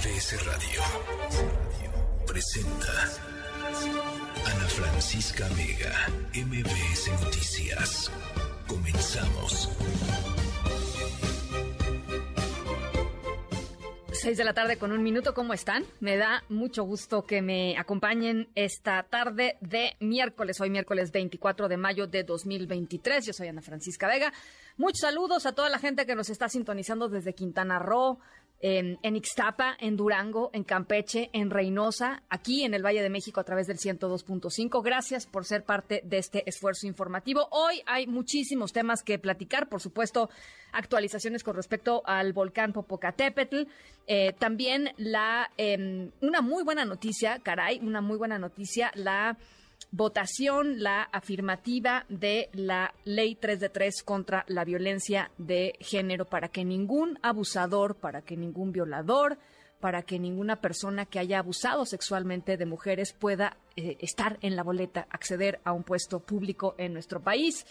MBS Radio presenta Ana Francisca Vega, MBS Noticias. Comenzamos. Seis de la tarde con un minuto, ¿cómo están? Me da mucho gusto que me acompañen esta tarde de miércoles, hoy miércoles 24 de mayo de 2023. Yo soy Ana Francisca Vega. Muchos saludos a toda la gente que nos está sintonizando desde Quintana Roo, en, Ixtapa, en Durango, en Campeche, en Reynosa, aquí en el Valle de México a través del 102.5. Gracias por ser parte de este esfuerzo informativo. Hoy hay muchísimos temas que platicar, por supuesto, actualizaciones con respecto al volcán Popocatépetl, eh, también la em, una muy buena noticia, caray, una muy buena noticia, la votación, la afirmativa de la ley 3 de 3 contra la violencia de género para que ningún abusador, para que ningún violador, para que ninguna persona que haya abusado sexualmente de mujeres pueda eh, estar en la boleta, acceder a un puesto público en nuestro país.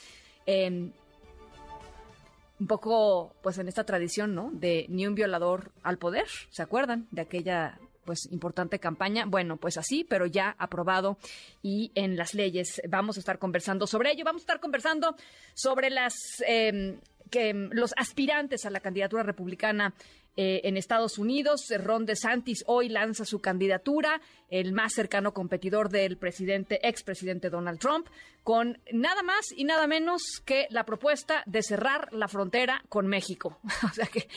Un poco, pues en esta tradición, ¿no? De ni un violador al poder, ¿se acuerdan? De aquella pues importante campaña. Bueno, pues así, pero ya aprobado y en las leyes. Vamos a estar conversando sobre ello. Vamos a estar conversando sobre las em, que los aspirantes a la candidatura republicana eh, en Estados Unidos. Ron DeSantis hoy lanza su candidatura, el más cercano competidor del presidente, expresidente Donald Trump, con nada más y nada menos que la propuesta de cerrar la frontera con México. o sea que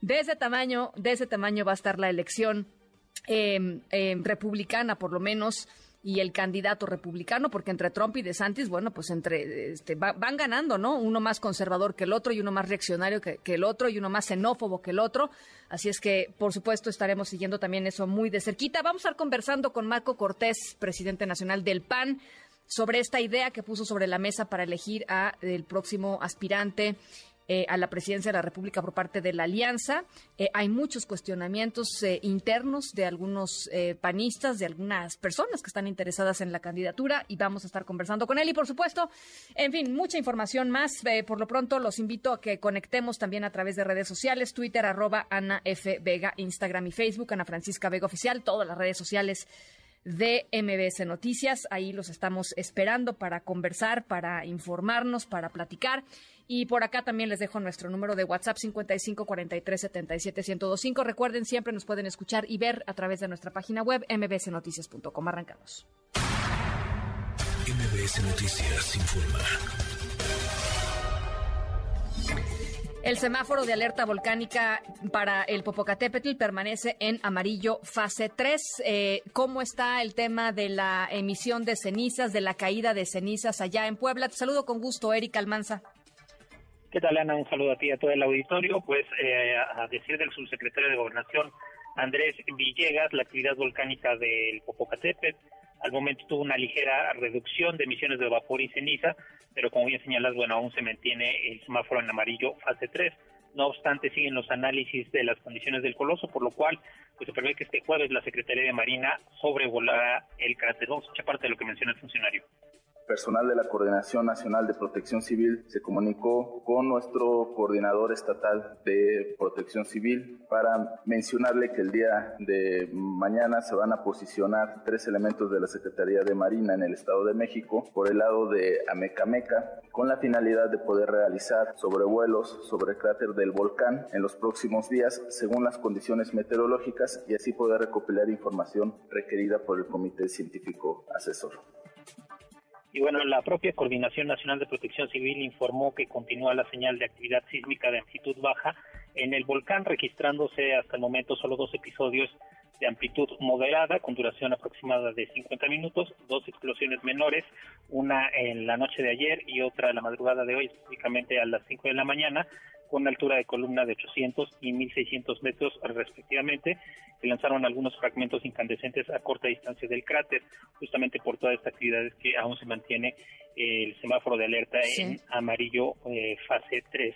de ese tamaño, de ese tamaño va a estar la elección Em, republicana, por lo menos, y el candidato republicano, porque entre Trump y DeSantis, bueno, pues entre este, van ganando, ¿no? Uno más conservador que el otro y uno más reaccionario que, el otro y uno más xenófobo que el otro. Así es que, por supuesto, estaremos siguiendo también eso muy de cerquita. Vamos a estar conversando con Marco Cortés, presidente nacional del PAN, sobre esta idea que puso sobre la mesa para elegir a el próximo aspirante eh, a la presidencia de la República por parte de la Alianza. Eh, hay muchos cuestionamientos eh, internos de algunos panistas, de algunas personas que están interesadas en la candidatura y vamos a estar conversando con él. Y por supuesto, en fin, mucha información más. por lo pronto, los invito a que conectemos también a través de redes sociales, Twitter, arroba Ana F. Vega, Instagram y Facebook, Ana Francisca Vega Oficial, todas las redes sociales de MBS Noticias. Ahí los estamos esperando para conversar, para informarnos, para platicar. Y por acá también les dejo nuestro número de WhatsApp 55 43 77 1025. Recuerden, siempre nos pueden escuchar y ver a través de nuestra página web mbsnoticias.com. Arrancamos. MBS Noticias informa. El semáforo de alerta volcánica para el Popocatépetl permanece en amarillo fase 3. Eh, ¿Cómo está el tema de la emisión de cenizas, de la caída de cenizas allá en Puebla? Te saludo con gusto, Erika Almanza. ¿Qué tal? Un saludo a ti y a todo el auditorio. Pues eh, a decir del subsecretario de Gobernación, Andrés Villegas, la actividad volcánica del Popocatépetl al momento tuvo una ligera reducción de emisiones de vapor y ceniza, pero como bien señalas, bueno, aún se mantiene el semáforo en amarillo fase 3. No obstante, siguen los análisis de las condiciones del coloso, por lo cual pues se prevé que este jueves la Secretaría de Marina sobrevolará el cráter. Vamos a parte de lo que menciona el funcionario personal de la Coordinación Nacional de Protección Civil se comunicó con nuestro coordinador estatal de Protección Civil para mencionarle que el día de mañana se van a posicionar tres elementos de la Secretaría de Marina en el Estado de México por el lado de Amecameca con la finalidad de poder realizar sobrevuelos sobre el cráter del volcán en los próximos días según las condiciones meteorológicas y así poder recopilar información requerida por el Comité Científico Asesor. Y bueno, la propia Coordinación Nacional de Protección Civil informó que continúa la señal de actividad sísmica de amplitud baja en el volcán, registrándose hasta el momento solo dos episodios de amplitud moderada con duración aproximada de 50 minutos, dos explosiones menores, una en la noche de ayer y otra en la madrugada de hoy, específicamente a las 5 de la mañana, con altura de columna de 800 y 1600 metros respectivamente, que lanzaron algunos fragmentos incandescentes a corta distancia del cráter, justamente por todas estas actividades que aún se mantiene el semáforo de alerta en amarillo eh, fase 3.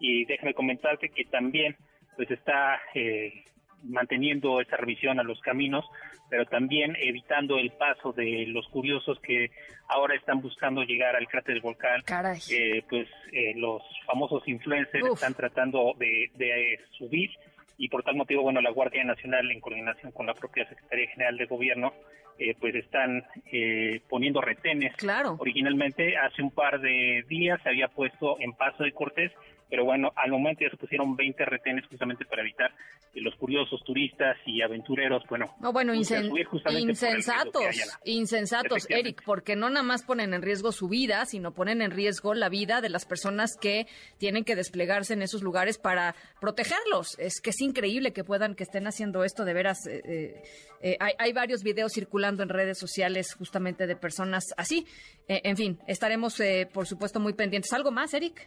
Y déjame comentarte que también pues está eh, manteniendo esa revisión a los caminos, pero también evitando el paso de los curiosos que ahora están buscando llegar al cráter del volcán. Eh, pues eh, los famosos influencers están tratando de, subir y por tal motivo, bueno, la Guardia Nacional en coordinación con la propia Secretaría General de Gobierno, eh, pues están eh, poniendo retenes. Claro. Originalmente hace un par de días se había puesto en Paso de Cortés pero bueno, al momento ya se pusieron 20 retenes justamente para evitar que los curiosos turistas y aventureros, bueno, no, bueno, insensatos, insensatos, Eric, porque no nada más ponen en riesgo su vida, sino ponen en riesgo la vida de las personas que tienen que desplegarse en esos lugares para protegerlos. Es que es increíble que puedan, que estén haciendo esto de veras. Eh, eh, eh, hay, hay, varios videos circulando en redes sociales justamente de personas así. en fin, estaremos, por supuesto, muy pendientes. ¿Algo más, Eric?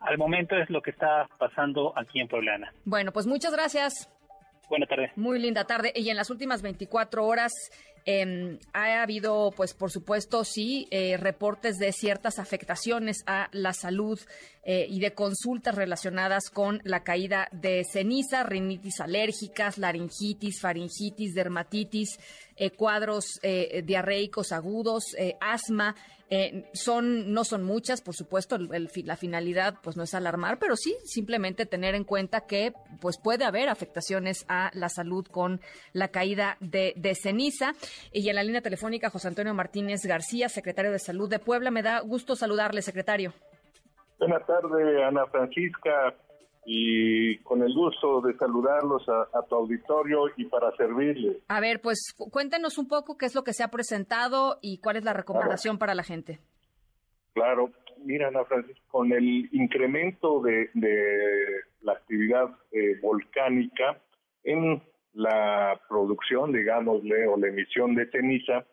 Al momento es lo que está pasando aquí en Puebla. Bueno, pues muchas gracias. Buenas tardes. Muy linda tarde. Y en las últimas 24 horas eh, ha habido, pues por supuesto, sí, eh, reportes de ciertas afectaciones a la salud eh, y de consultas relacionadas con la caída de ceniza, rinitis alérgicas, laringitis, faringitis, dermatitis, eh, cuadros diarreicos agudos, asma. Son no son muchas, por supuesto, la finalidad pues no es alarmar, pero sí simplemente tener en cuenta que pues puede haber afectaciones a la salud con la caída de ceniza. Y en la línea telefónica, José Antonio Martínez García, secretario de Salud de Puebla. Me da gusto saludarle, secretario. Buenas tardes, Ana Francisca, y con el gusto de saludarlos a, tu auditorio y para servirles. A ver, pues cuéntenos un poco qué es lo que se ha presentado y cuál es la recomendación para la gente. Claro, mira, Ana Francisca, con el incremento de, la actividad eh, volcánica en la producción, digámosle, o la emisión de ceniza.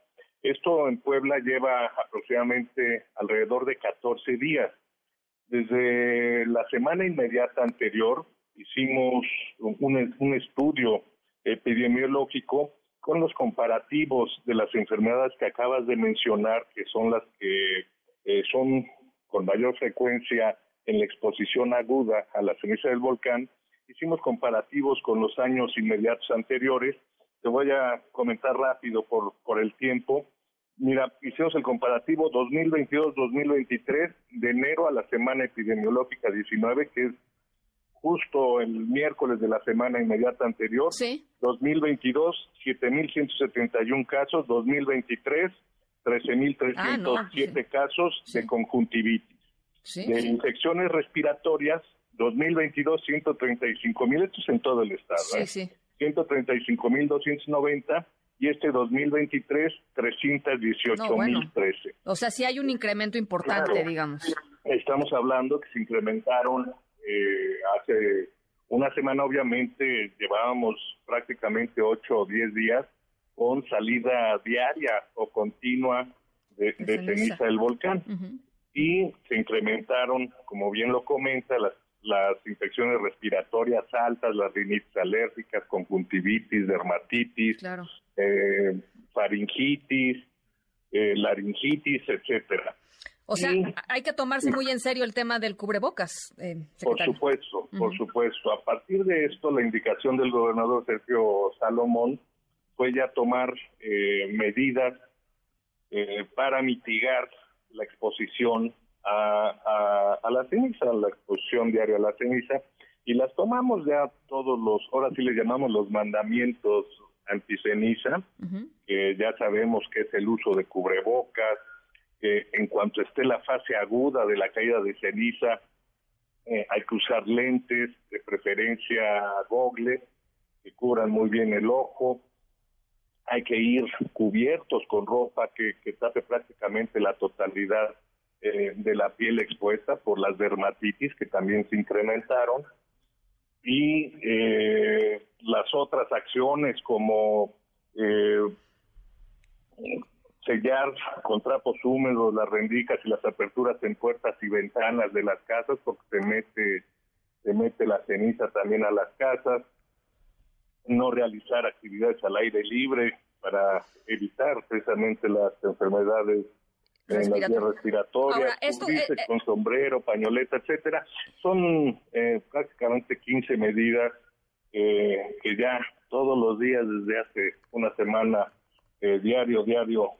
Esto en Puebla lleva aproximadamente alrededor de 14 días. Desde la semana inmediata anterior hicimos un, un estudio epidemiológico con los comparativos de las enfermedades que acabas de mencionar, que son las que eh, son con mayor frecuencia en la exposición aguda a la ceniza del volcán, hicimos comparativos con los años inmediatos anteriores. Te voy a comentar rápido por, por el tiempo. Mira, hicimos el comparativo 2022-2023 de enero a la semana epidemiológica 19, que es justo el miércoles de la semana inmediata anterior. Sí. 2022, 7.171 casos. 2023, 13.307 ah, no, casos sí. de conjuntivitis. Sí, de infecciones respiratorias, 2022, 135.000. Esto es en todo el estado. Sí, ¿eh? 135.290 y este 2023 318 mil 13. O sea, sí hay un incremento importante, digamos. Estamos hablando que se incrementaron eh, hace una semana, obviamente llevábamos prácticamente 8 o 10 días con salida diaria o continua de, ceniza del volcán. Y se incrementaron, como bien lo comenta, las las infecciones respiratorias altas, las rinitis alérgicas, conjuntivitis, dermatitis, eh, faringitis, eh, laringitis, etcétera. O sea, hay que tomarse muy en serio el tema del cubrebocas. Eh, por supuesto, por supuesto. A partir de esto, la indicación del gobernador Sergio Salomón fue ya tomar medidas para mitigar la exposición a, a, la ceniza, la exposición diaria a la ceniza, y las tomamos ya todos los, ahora sí le llamamos los mandamientos anticeniza, que ya sabemos que es el uso de cubrebocas, que en cuanto esté la fase aguda de la caída de ceniza, eh, hay que usar lentes, de preferencia gogles, que cubran muy bien el ojo, hay que ir cubiertos con ropa que, que tape prácticamente la totalidad eh, de la piel expuesta por las dermatitis que también se incrementaron y eh, las otras acciones como eh, sellar con trapos húmedos las rendijas y las aperturas en puertas y ventanas de las casas porque se mete se mete la ceniza también a las casas. No realizar actividades al aire libre para evitar precisamente las enfermedades en las respiratorias, eh, eh, con sombrero, pañoleta, etcétera. Son eh, prácticamente 15 medidas que ya todos los días desde hace una semana, diario, diario,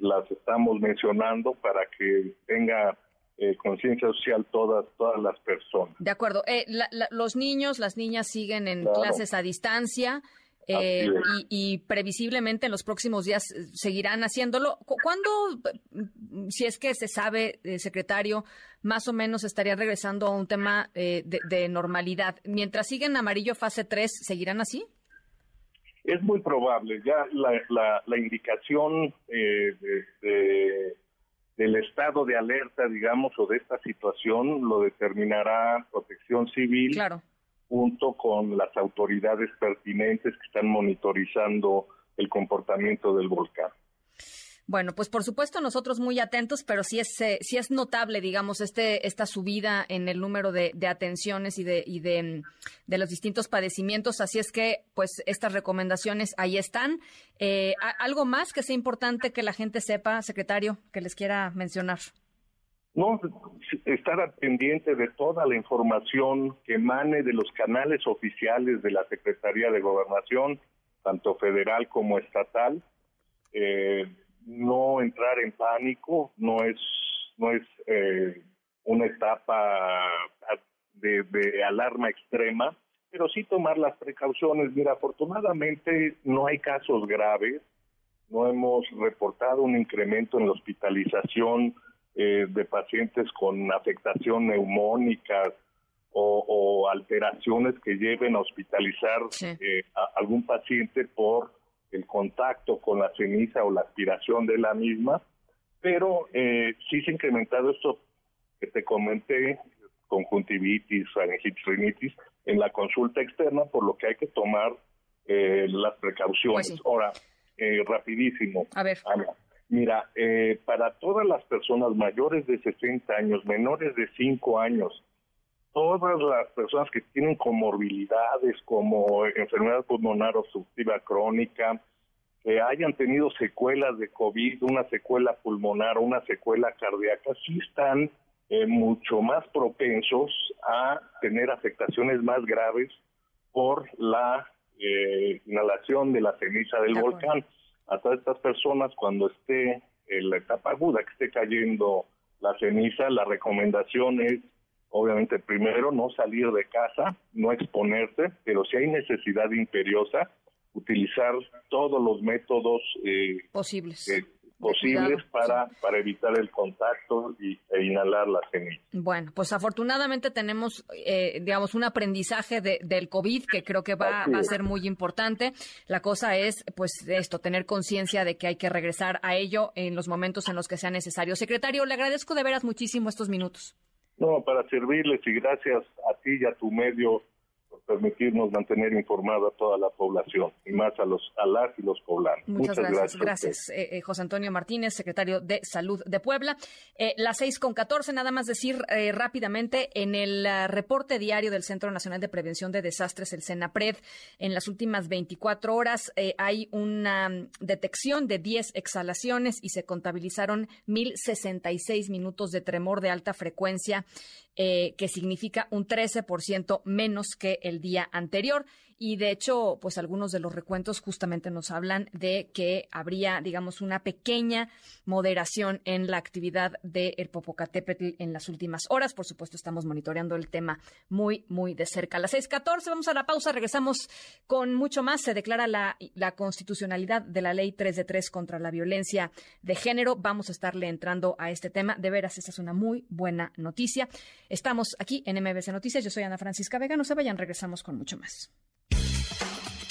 las estamos mencionando para que tenga eh, conciencia social todas, todas las personas. De acuerdo. Eh, los niños, las niñas siguen en clases a distancia. Eh, y, previsiblemente en los próximos días seguirán haciéndolo. ¿Cuándo, si es que se sabe, secretario, más o menos estaría regresando a un tema de, normalidad? Mientras siguen amarillo fase 3, ¿seguirán así? Es muy probable. Ya la, la, indicación de del estado de alerta, digamos, o de esta situación lo determinará Protección Civil junto con las autoridades pertinentes que están monitorizando el comportamiento del volcán. Bueno, pues por supuesto nosotros muy atentos, pero sí es, eh, sí es notable, digamos, este, esta subida en el número de, atenciones y, de, y de, de, los distintos padecimientos. Así es que, pues, estas recomendaciones ahí están. Eh, ¿Algo más que sea importante que la gente sepa, secretario, que les quiera mencionar? No, estar pendiente de toda la información que emane de los canales oficiales de la Secretaría de Gobernación, tanto federal como estatal. Eh, no entrar en pánico, no es, no es eh, una etapa de, alarma extrema, pero sí tomar las precauciones. Mira, afortunadamente no hay casos graves, no hemos reportado un incremento en la hospitalización eh, de pacientes con afectación neumónica o, alteraciones que lleven a hospitalizar eh, a algún paciente por el contacto con la ceniza o la aspiración de la misma, pero eh, sí se ha incrementado esto que te comenté, conjuntivitis, faringitis, rinitis, en la consulta externa, por lo que hay que tomar eh, las precauciones. Pues Ahora, eh, rapidísimo. A ver. Mira, eh, para todas las personas mayores de 60 años, menores de 5 años, todas las personas que tienen comorbilidades como enfermedad pulmonar obstructiva crónica, que hayan tenido secuelas de COVID, una secuela pulmonar una secuela cardíaca, sí están eh, mucho más propensos a tener afectaciones más graves por la eh, inhalación de la ceniza del volcán. A todas estas personas, cuando esté en la etapa aguda, que esté cayendo la ceniza, la recomendación es obviamente primero no salir de casa, no exponerse, pero si hay necesidad imperiosa, utilizar todos los métodos eh, posibles. Eh, posibles para, para evitar el contacto y, e inhalar la semilla. Bueno, pues afortunadamente tenemos, eh, digamos, un aprendizaje de, del COVID que creo que va, va, a ser muy importante. La cosa es, pues, esto, tener conciencia de que hay que regresar a ello en los momentos en los que sea necesario. Secretario, le agradezco de veras muchísimo estos minutos. No, para servirles y gracias a ti y a tu medio permitirnos mantener informada a toda la población y más a los a las y los poblanos. Muchas, gracias. Gracias, eh, eh, José Antonio Martínez, secretario de Salud de Puebla. Eh, las seis con catorce, nada más decir eh, rápidamente, en el reporte diario del Centro Nacional de Prevención de Desastres, el CENAPRED, en las últimas 24 horas hay una detección de 10 exhalaciones y se contabilizaron 1.066 minutos de tremor de alta frecuencia que significa un 13% menos que el día anterior. Y de hecho, pues algunos de los recuentos justamente nos hablan de que habría, digamos, una pequeña moderación en la actividad del el Popocatépetl en las últimas horas. Por supuesto, estamos monitoreando el tema muy, muy de cerca. A las 6:14 vamos a la pausa, regresamos con mucho más. Se declara la, la constitucionalidad de la ley 3 de 3 contra la violencia de género. Vamos a estarle entrando a este tema. De veras, esta es una muy buena noticia. Estamos aquí en MBC Noticias. Yo soy Ana Francisca Vega. No se vayan, regresamos con mucho más.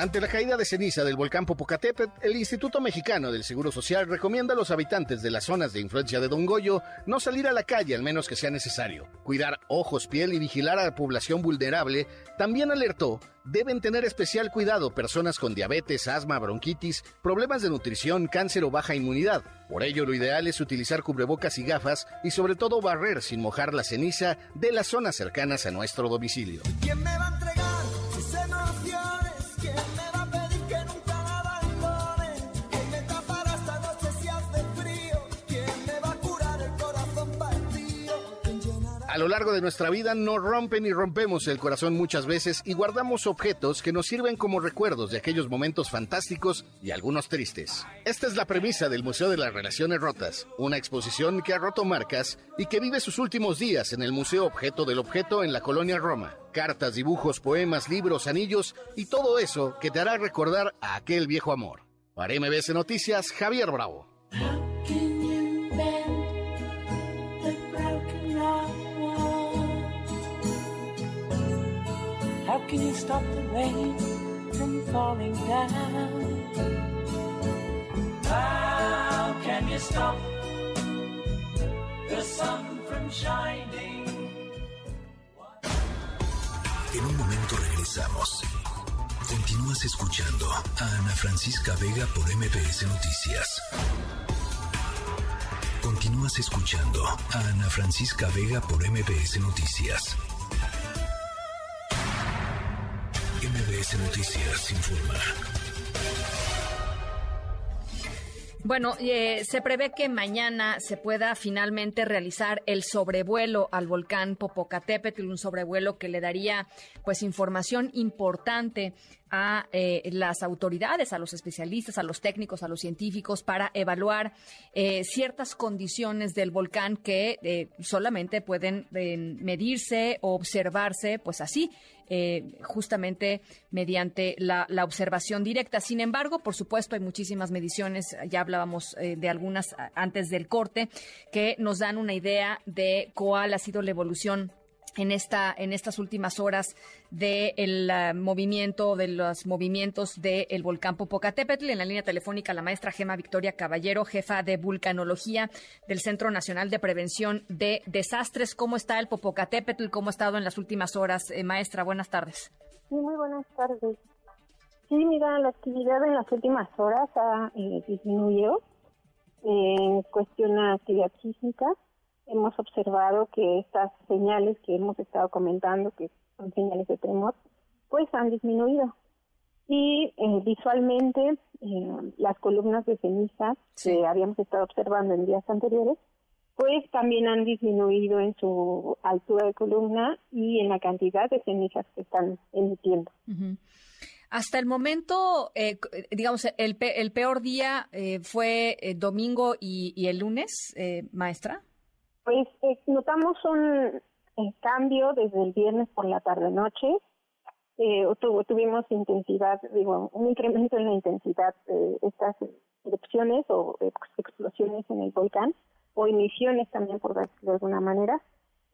Ante la caída de ceniza del volcán Popocatépetl, el Instituto Mexicano del Seguro Social recomienda a los habitantes de las zonas de influencia de Don Goyo no salir a la calle al menos que sea necesario. Cuidar ojos, piel y vigilar a la población vulnerable. También alertó, deben tener especial cuidado personas con diabetes, asma, bronquitis, problemas de nutrición, cáncer o baja inmunidad. Por ello, lo ideal es utilizar cubrebocas y gafas y sobre todo barrer sin mojar la ceniza de las zonas cercanas a nuestro domicilio. ¿Quién me va a A lo largo de nuestra vida nos rompen y rompemos el corazón muchas veces y guardamos objetos que nos sirven como recuerdos de aquellos momentos fantásticos y algunos tristes. Esta es la premisa del Museo de las Relaciones Rotas, una exposición que ha roto marcas y que vive sus últimos días en el Museo Objeto del Objeto en la colonia Roma. Cartas, dibujos, poemas, libros, anillos y todo eso que te hará recordar a aquel viejo amor. Para MBS Noticias, Javier Bravo. How can you stop the rain from falling down? How can you stop the sun from shining? En un momento regresamos. Continúas escuchando a Ana Francisca Vega por MPS Noticias. Continúas escuchando a Ana Francisca Vega por MPS Noticias. MBS Noticias informa. Bueno, eh, se prevé que mañana se pueda finalmente realizar el sobrevuelo al volcán Popocatépetl, un sobrevuelo que le daría pues información importante a eh, las autoridades, a los especialistas, a los técnicos, a los científicos para evaluar eh, ciertas condiciones del volcán que eh, solamente pueden medirse o observarse, pues así, justamente mediante la, observación directa. Sin embargo, por supuesto, hay muchísimas mediciones, ya hablábamos de algunas antes del corte, que nos dan una idea de cuál ha sido la evolución en esta en estas últimas horas del eh, movimiento de los movimientos del volcán Popocatépetl. En la línea telefónica la maestra Gema Victoria Caballero jefa de vulcanología del Centro Nacional de Prevención de Desastres. Cómo está el Popocatépetl cómo ha estado en las últimas horas eh, maestra buenas tardes. Sí muy buenas tardes. Sí mira la actividad en las últimas horas ha eh, disminuido en cuestión de actividad sísmica hemos observado que estas señales que hemos estado comentando, que son señales de tremor, pues han disminuido. Y eh, visualmente, eh, las columnas de ceniza que habíamos estado observando en días anteriores, pues también han disminuido en su altura de columna y en la cantidad de cenizas que están emitiendo. Hasta el momento, eh, digamos, el, el, peor día fue domingo y, y, el lunes, maestra. Pues eh, notamos un eh, cambio desde el viernes por la tarde-noche. Eh, tuvimos intensidad, digo, un incremento en la intensidad de estas erupciones o explosiones en el volcán, o emisiones también, por decirlo de alguna manera.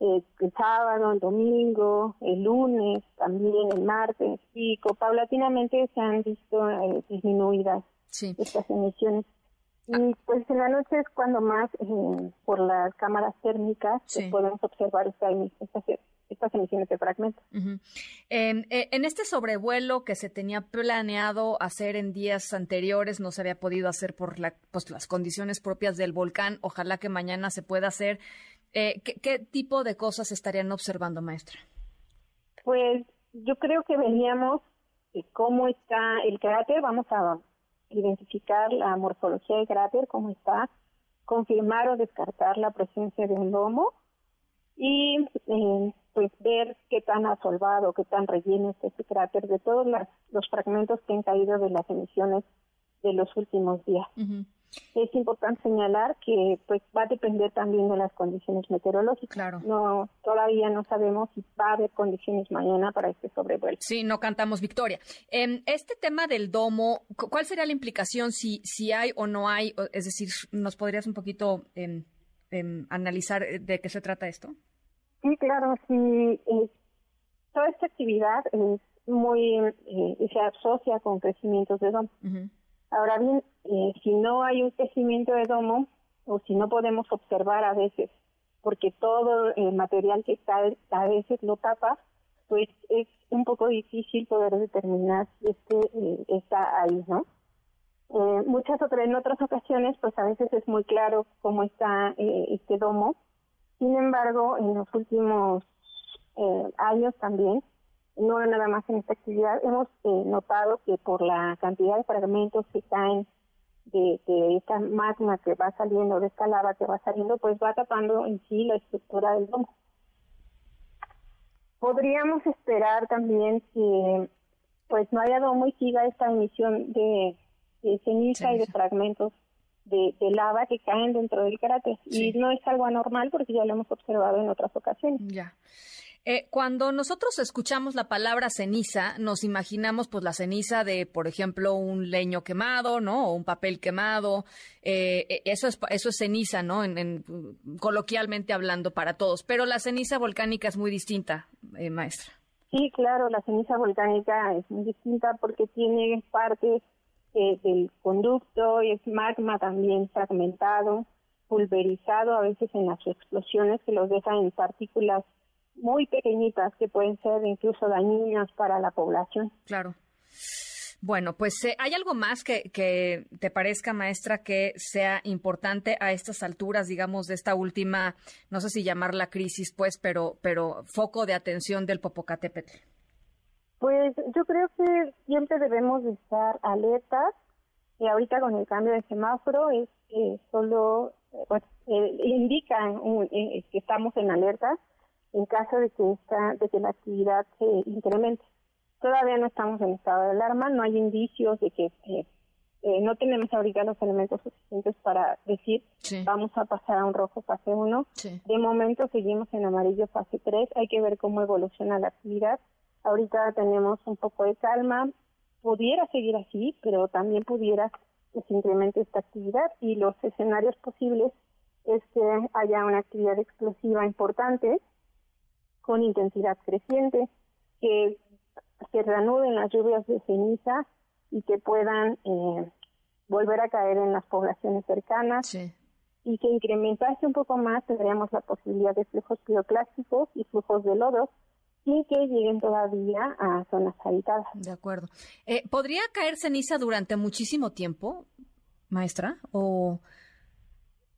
el sábado, el domingo, el lunes, también el martes, y paulatinamente se han visto disminuidas estas emisiones. Y pues en la noche es cuando más eh, por las cámaras térmicas pues, podemos observar estas, estas emisiones de fragmentos. Em, eh, en este sobrevuelo que se tenía planeado hacer en días anteriores, no se había podido hacer por la, pues, las condiciones propias del volcán. Ojalá que mañana se pueda hacer. Eh, ¿qué, ¿Qué tipo de cosas estarían observando, maestra? Pues yo creo que veníamos cómo está el cráter. Vamos a identificar la morfología del cráter, cómo está, confirmar o descartar la presencia de un domo y eh, pues ver qué tan asolvado, qué tan relleno está este cráter de todos los fragmentos que han caído de las emisiones de los últimos días. Es importante señalar que pues va a depender también de las condiciones meteorológicas. Claro. No todavía no sabemos si va a haber condiciones mañana para este sobrevuelo. Sí, no cantamos victoria. En este tema del domo, ¿cuál sería la implicación si si hay o no hay? Es decir, ¿nos podrías un poquito em, em, analizar eh, de qué se trata esto? Sí, claro. Sí, eh, toda esta actividad es muy eh, se asocia con crecimientos de domo. Ahora bien, eh, si no hay un crecimiento de domo o si no podemos observar a veces, porque todo el material que está a veces lo tapa, pues es un poco difícil poder determinar si este eh, está ahí, ¿no? Eh, muchas otras, en otras ocasiones, pues a veces es muy claro cómo está este domo. Sin embargo, en los últimos años también no nada más en esta actividad, hemos eh, notado que por la cantidad de fragmentos que caen de, esta magma que va saliendo, de esta lava que va saliendo, pues va tapando en sí la estructura del domo. podríamos esperar también que pues no haya dado muy siga esta emisión de, ceniza y de fragmentos de, lava que caen dentro del cráter. Y no es algo anormal porque ya lo hemos observado en otras ocasiones. Ya. Eh, cuando nosotros escuchamos la palabra ceniza, nos imaginamos pues la ceniza de, por ejemplo, un leño quemado, ¿no? O un papel quemado. Eh, eh, eso es eso es ceniza, ¿no? En, coloquialmente hablando para todos. Pero la ceniza volcánica es muy distinta, maestra. Sí, claro, la ceniza volcánica es muy distinta porque tiene partes del conducto y es magma también fragmentado, pulverizado a veces en las explosiones que los deja en partículas muy pequeñitas que pueden ser incluso dañinas para la población. Claro. Bueno, pues eh, ¿hay algo más que, que, te parezca, maestra, que sea importante a estas alturas, digamos, de esta última, no sé si llamarla crisis, pues, pero, pero foco de atención del Popocatépetl? Pues yo creo que siempre debemos estar alertas. Y ahorita con el cambio de semáforo es solo pues, eh, indica eh, que estamos en alerta en caso de que, esta, de que la actividad se incremente. Todavía no estamos en estado de alarma, no hay indicios de que eh, eh, no tenemos ahorita los elementos suficientes para decir vamos a pasar a un rojo fase 1. De momento seguimos en amarillo fase 3, hay que ver cómo evoluciona la actividad. Ahorita tenemos un poco de calma, pudiera seguir así, pero también pudiera que se incremente esta actividad y los escenarios posibles es que haya una actividad explosiva importante con intensidad creciente, que se reanuden las lluvias de ceniza y que puedan eh, volver a caer en las poblaciones cercanas y que incrementase un poco más tendríamos la posibilidad de flujos piroclásticos y flujos de lodos sin que lleguen todavía a zonas habitadas. De acuerdo. Eh, ¿Podría caer ceniza durante muchísimo tiempo, maestra? O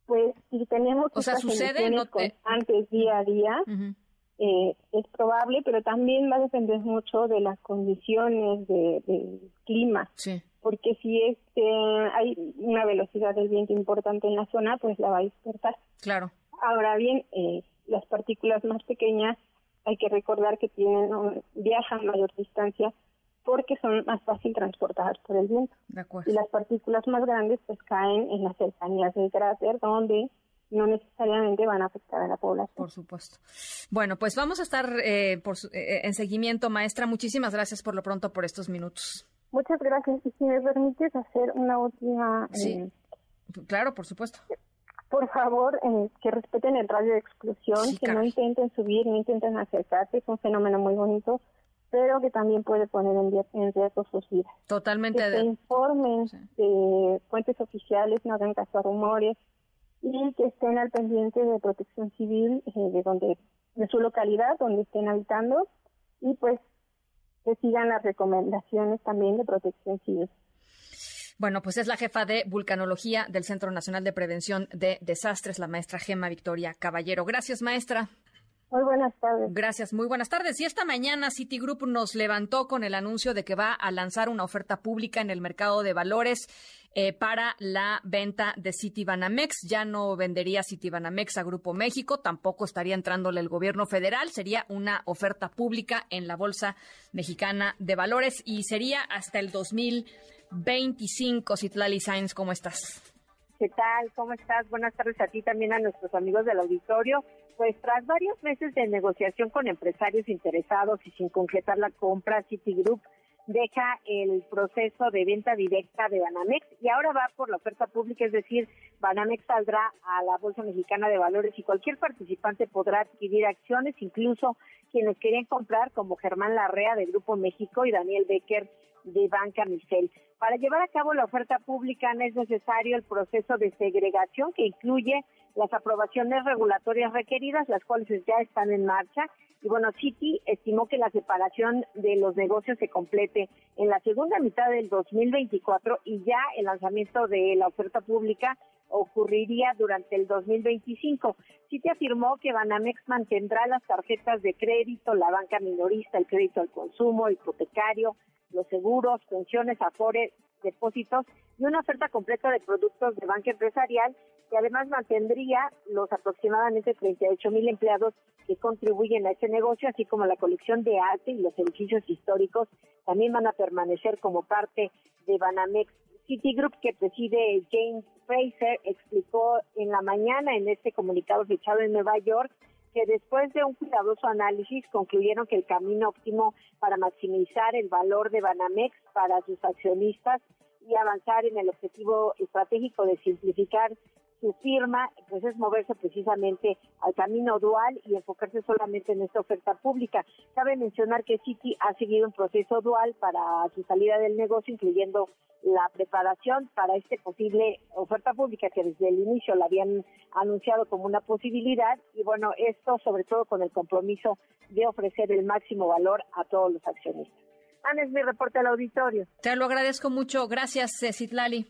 pues si tenemos o sea, sucede no constantes día a día, eh, es probable, pero también va a depender mucho de las condiciones del de clima. Porque si este, hay una velocidad del viento importante en la zona, pues la va a dispersar. Claro. Ahora bien, eh, las partículas más pequeñas hay que recordar que tienen viajan mayor distancia porque son más fácil transportadas por el viento. Y las partículas más grandes pues caen en las cercanías del cráter donde no necesariamente van a afectar a la población. Por supuesto. Bueno, pues vamos a estar eh, por, eh, en seguimiento, maestra. Muchísimas gracias por lo pronto por estos minutos. Muchas gracias. Y si me permites hacer una última... Sí, eh, claro, por supuesto. Por favor, que respeten el radio de exclusión, que no intenten subir, no intenten acercarse. Es un fenómeno muy bonito pero que también puede poner en, riesgo sus vidas. Totalmente. Que se informen de fuentes oficiales, no hagan caso a rumores, y que estén al pendiente de protección civil eh, de donde de su localidad donde estén habitando y pues que sigan las recomendaciones también de protección civil. Bueno, pues es la jefa de vulcanología del Centro Nacional de Prevención de Desastres, la maestra Gema Victoria Caballero. Gracias, maestra. Muy buenas tardes. Gracias, muy buenas tardes. Y esta mañana Citigroup nos levantó con el anuncio de que va a lanzar una oferta pública en el mercado de valores eh, para la venta de Citibanamex. Ya no vendería Citibanamex a Grupo México, tampoco estaría entrándole el gobierno federal, sería una oferta pública en la Bolsa Mexicana de Valores y sería hasta el 2025. Citlali Sainz, ¿cómo estás? ¿Qué tal? ¿Cómo estás? Buenas tardes a ti también a nuestros amigos del auditorio. Pues tras varios meses de negociación con empresarios interesados y sin concretar la compra, Citigroup deja el proceso de venta directa de Banamex y ahora va por la oferta pública, es decir, Banamex saldrá a la Bolsa Mexicana de Valores y cualquier participante podrá adquirir acciones, incluso quienes querían comprar, como Germán Larrea de Grupo México y Daniel Becker de Banca Micel. Para llevar a cabo la oferta pública no es necesario el proceso de segregación que incluye las aprobaciones regulatorias requeridas, las cuales ya están en marcha. Y bueno, Citi estimó que la separación de los negocios se complete en la segunda mitad del 2024 y ya el lanzamiento de la oferta pública ocurriría durante el 2025. te afirmó que Banamex mantendrá las tarjetas de crédito, la banca minorista, el crédito al consumo, hipotecario, los seguros, pensiones, afores, depósitos y una oferta completa de productos de banca empresarial que además mantendría los aproximadamente 38 mil empleados que contribuyen a este negocio, así como la colección de arte y los edificios históricos también van a permanecer como parte de Banamex. Citigroup, que preside James Fraser, explicó en la mañana en este comunicado fechado en Nueva York que después de un cuidadoso análisis concluyeron que el camino óptimo para maximizar el valor de Banamex para sus accionistas y avanzar en el objetivo estratégico de simplificar su firma, pues es moverse precisamente al camino dual y enfocarse solamente en esta oferta pública. Cabe mencionar que Citi ha seguido un proceso dual para su salida del negocio, incluyendo la preparación para este posible oferta pública que desde el inicio la habían anunciado como una posibilidad y bueno, esto sobre todo con el compromiso de ofrecer el máximo valor a todos los accionistas. Ana es mi reporte al auditorio. Te lo agradezco mucho. Gracias, Citlali.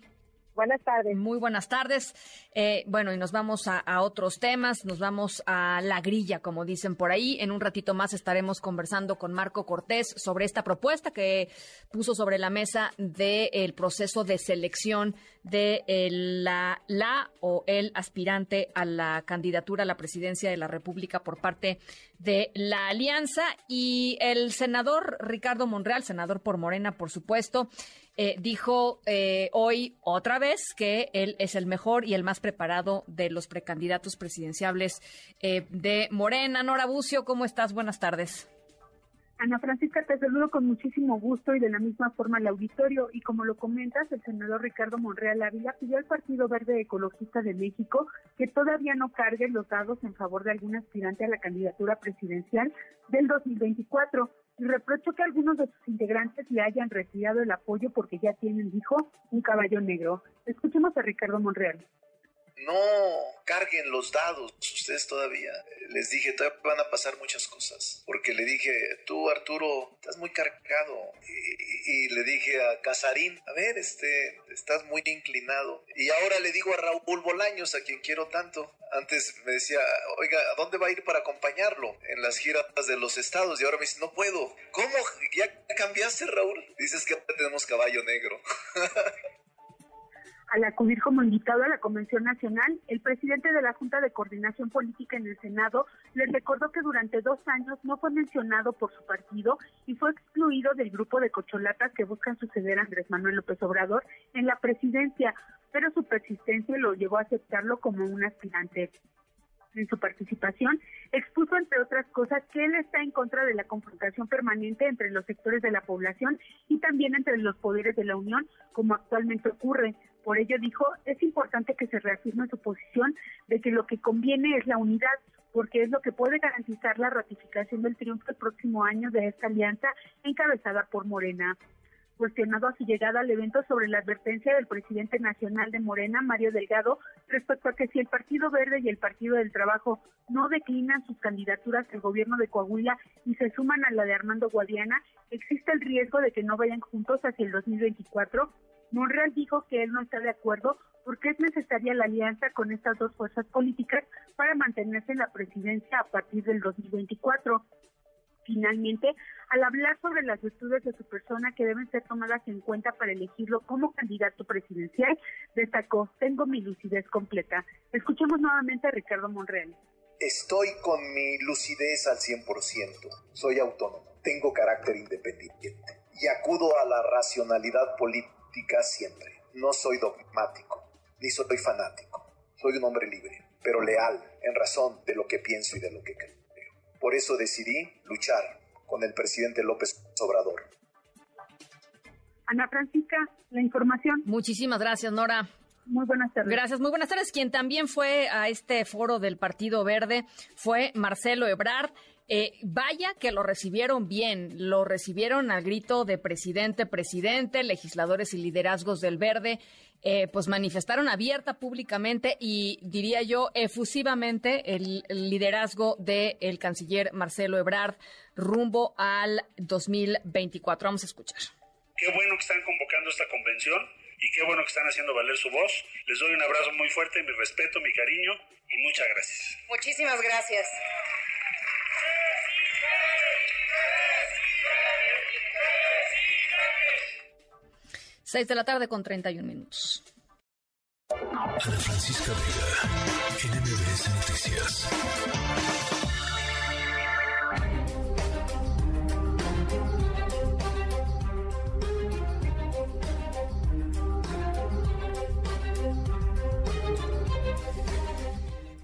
Buenas tardes. Muy buenas tardes. Eh, bueno, y nos vamos a, otros temas, nos vamos a la grilla, como dicen por ahí. En un ratito más estaremos conversando con Marco Cortés sobre esta propuesta que puso sobre la mesa del proceso de selección de la, la o el aspirante a la candidatura a la presidencia de la República por parte de la Alianza. Y el senador Ricardo Monreal, senador por Morena, por supuesto, eh, dijo eh, hoy otra vez que él es el mejor y el más preparado de los precandidatos presidenciales eh, de Morena. Nora Bucio, ¿cómo estás? Buenas tardes. Ana Francisca, te saludo con muchísimo gusto y de la misma forma al auditorio. Y como lo comentas, el senador Ricardo Monreal Ávila pidió al Partido Verde Ecologista de México que todavía no cargue los dados en favor de algún aspirante a la candidatura presidencial del 2024 y reprochó que algunos de sus integrantes le hayan retirado el apoyo porque ya tienen, dijo, un caballo negro. Escuchemos a Ricardo Monreal no carguen los dados ustedes todavía. Les dije, todavía van a pasar muchas cosas. Porque le dije, tú Arturo, estás muy cargado. Y, le dije a Casarín, a ver, este, estás muy inclinado. Y ahora le digo a Raúl Bolaños, a quien quiero tanto. Antes me decía, oiga, ¿a dónde va a ir para acompañarlo? En las giras de los estados. Y ahora me dice, no puedo. ¿Cómo? ¿Ya cambiaste, Raúl? Dices que tenemos caballo negro. Al acudir como invitado a la Convención Nacional, el presidente de la Junta de Coordinación Política en el Senado les recordó que durante dos años no fue mencionado por su partido y fue excluido del grupo de cocholatas que buscan suceder a Andrés Manuel López Obrador en la presidencia, pero su persistencia lo llevó a aceptarlo como un aspirante en su participación, expuso, entre otras cosas, que él está en contra de la confrontación permanente entre los sectores de la población y también entre los poderes de la Unión, como actualmente ocurre. Por ello dijo, es importante que se reafirme su posición de que lo que conviene es la unidad, porque es lo que puede garantizar la ratificación del triunfo el próximo año de esta alianza encabezada por Morena cuestionado a su llegada al evento sobre la advertencia del presidente nacional de Morena, Mario Delgado, respecto a que si el Partido Verde y el Partido del Trabajo no declinan sus candidaturas al gobierno de Coahuila y se suman a la de Armando Guadiana, existe el riesgo de que no vayan juntos hacia el 2024. Monreal dijo que él no está de acuerdo porque es necesaria la alianza con estas dos fuerzas políticas para mantenerse en la presidencia a partir del 2024. Finalmente, al hablar sobre las virtudes de su persona que deben ser tomadas en cuenta para elegirlo como candidato presidencial, destacó, tengo mi lucidez completa. Escuchemos nuevamente a Ricardo Monreal. Estoy con mi lucidez al 100%. Soy autónomo, tengo carácter independiente y acudo a la racionalidad política siempre. No soy dogmático, ni soy fanático. Soy un hombre libre, pero leal en razón de lo que pienso y de lo que creo. Por eso decidí luchar con el presidente López Obrador. Ana Francisca, la información. Muchísimas gracias, Nora. Muy buenas tardes. Gracias, muy buenas tardes. Quien también fue a este foro del Partido Verde fue Marcelo Ebrard. Eh, vaya que lo recibieron bien, lo recibieron al grito de presidente, presidente, legisladores y liderazgos del Verde, eh, pues manifestaron abierta públicamente y diría yo efusivamente el, liderazgo del canciller Marcelo Ebrard rumbo al 2024. Vamos a escuchar. Qué bueno que están convocando esta convención y qué bueno que están haciendo valer su voz. Les doy un abrazo muy fuerte, mi respeto, mi cariño y muchas gracias. Muchísimas gracias. Seis de la tarde con 31 minutos. Ana Francisca Vega, NMBS Noticias.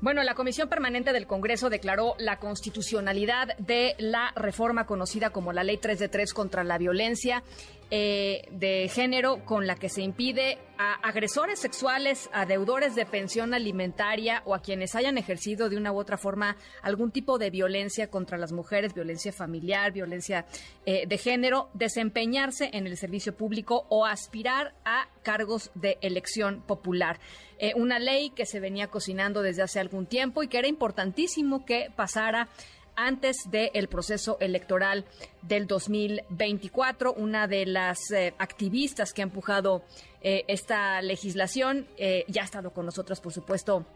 Bueno, la Comisión Permanente del Congreso declaró la constitucionalidad de la reforma conocida como la Ley 3 de 3 contra la violencia eh, de género con la que se impide a agresores sexuales, a deudores de pensión alimentaria o a quienes hayan ejercido de una u otra forma algún tipo de violencia contra las mujeres, violencia familiar, violencia eh, de género, desempeñarse en el servicio público o aspirar a cargos de elección popular. Eh, una ley que se venía cocinando desde hace algún tiempo y que era importantísimo que pasara antes del proceso electoral del 2024. Una de las eh, activistas que ha empujado eh, esta legislación eh, ya ha estado con nosotros, por supuesto.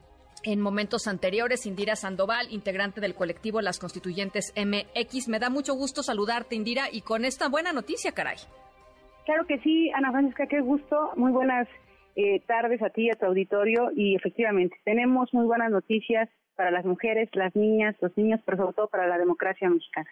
En momentos anteriores, Indira Sandoval, integrante del colectivo Las Constituyentes MX. Me da mucho gusto saludarte, Indira, y con esta buena noticia, caray. Claro que sí, Ana Francisca, qué gusto. Muy buenas tardes a ti, a tu auditorio. Y efectivamente, tenemos muy buenas noticias para las mujeres, las niñas, los niños, pero sobre todo para la democracia mexicana.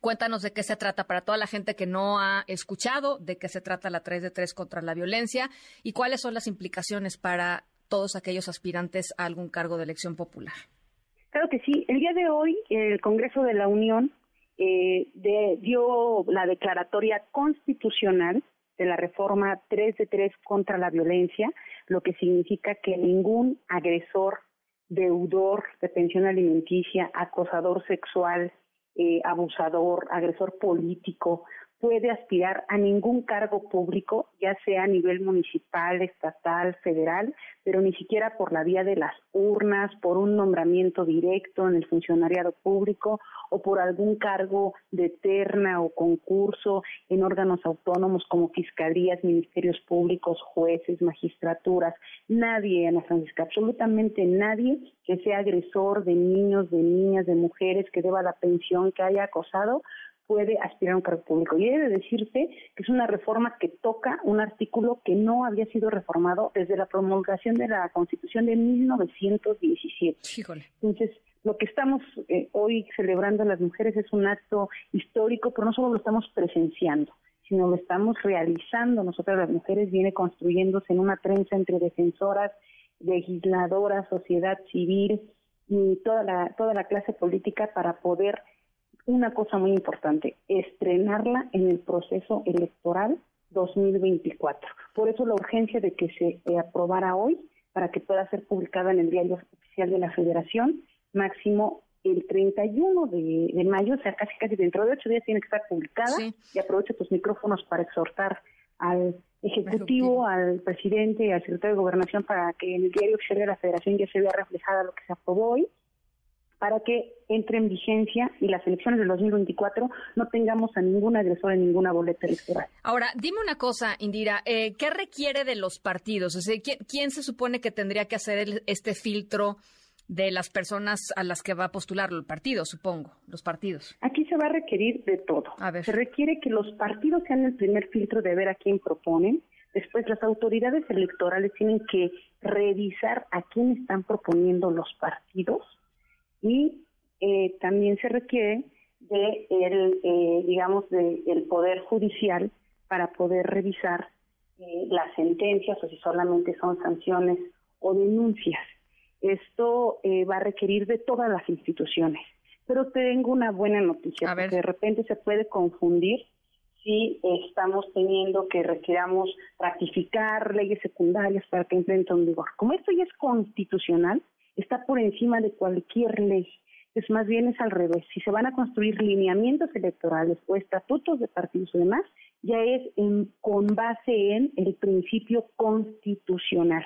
Cuéntanos de qué se trata para toda la gente que no ha escuchado, de qué se trata la 3 de 3 contra la violencia y cuáles son las implicaciones para todos aquellos aspirantes a algún cargo de elección popular. Claro que sí. El día de hoy el Congreso de la Unión eh, dio la declaratoria constitucional de la reforma 3 de 3 contra la violencia, lo que significa que ningún agresor deudor de pensión alimenticia, acosador sexual, eh, abusador, agresor político, puede aspirar a ningún cargo público, ya sea a nivel municipal, estatal, federal, pero ni siquiera por la vía de las urnas, por un nombramiento directo en el funcionariado público o por algún cargo de terna o concurso en órganos autónomos como fiscalías, ministerios públicos, jueces, magistraturas. Nadie, Ana Francisca, absolutamente nadie que sea agresor de niños, de niñas, de mujeres, que deba la pensión, que haya acosado, puede aspirar a un cargo público. Y he de decirte que es una reforma que toca un artículo que no había sido reformado desde la promulgación de la Constitución de 1917. Entonces, lo que estamos eh, hoy celebrando las mujeres es un acto histórico, pero no solo lo estamos presenciando, sino lo estamos realizando. Nosotras las mujeres viene construyéndose en una trenza entre defensoras, legisladoras, sociedad civil y toda la, toda la clase política para poder una cosa muy importante, estrenarla en el proceso electoral 2024. Por eso la urgencia de que se eh, aprobara hoy para que pueda ser publicada en el diario oficial de la Federación, máximo el 31 de, de mayo, o sea, casi casi dentro de ocho días tiene que estar publicada. Y aprovecho tus micrófonos para exhortar al Ejecutivo, al presidente al secretario de Gobernación para que en el diario oficial de la Federación ya se vea reflejada lo que se aprobó hoy para que entre en vigencia y las elecciones del 2024 no tengamos a ningún agresor en ninguna boleta electoral. Ahora, dime una cosa, Indira, eh, ¿qué requiere de los partidos? ¿quién, se supone que tendría que hacer este filtro de las personas a las que va a postular el partido, supongo, los partidos? Aquí se va a requerir de todo. Se requiere que los partidos sean el primer filtro de ver a quién proponen. Después, las autoridades electorales tienen que revisar a quién están proponiendo los partidos y eh, también se requiere de el, eh, digamos, de el poder judicial para poder revisar eh, las sentencias o si solamente son sanciones o denuncias. Esto va a requerir de todas las instituciones. Pero tengo una buena noticia, porque de repente se puede confundir si estamos teniendo que requiramos ratificar leyes secundarias para que entren en vigor. Como esto ya es constitucional, está por encima de cualquier ley. Es más bien es al revés. Si se van a construir lineamientos electorales o estatutos de partidos y demás, ya es con base en el principio constitucional.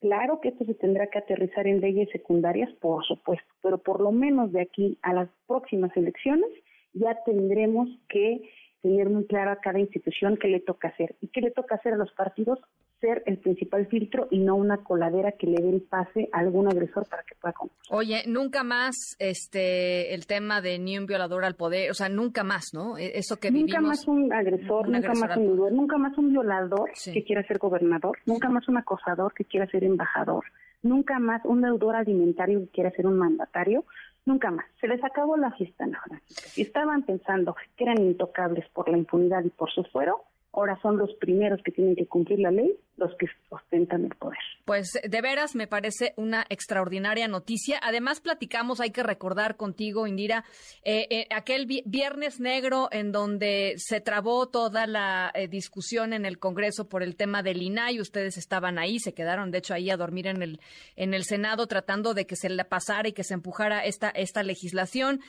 Claro que esto se tendrá que aterrizar en leyes secundarias, por supuesto, pero por lo menos de aquí a las próximas elecciones ya tendremos que tener muy claro a cada institución qué le toca hacer y qué le toca hacer a los partidos ser el principal filtro y no una coladera que le dé el pase a algún agresor para que pueda concursar. Oye, nunca más este el tema de ni un violador al poder, o sea, nunca más, ¿no? E, eso que nunca más un agresor, nunca más un nunca más un violador que quiera ser gobernador, nunca más un acosador que quiera ser embajador, nunca más un deudor alimentario que quiera ser un mandatario, nunca más. Se les acabó la fiesta, no, Si estaban pensando que eran intocables por la impunidad y por su fuero, ahora son los primeros que tienen que cumplir la ley, los que ostentan el poder. Pues de veras me parece una extraordinaria noticia. Además platicamos, hay que recordar contigo, Indira, eh, eh, aquel viernes negro en donde se trabó toda la eh, discusión en el Congreso por el tema del INAI. Ustedes estaban ahí, se quedaron de hecho ahí a dormir en el, en el Senado tratando de que se le pasara y que se empujara esta, esta legislación.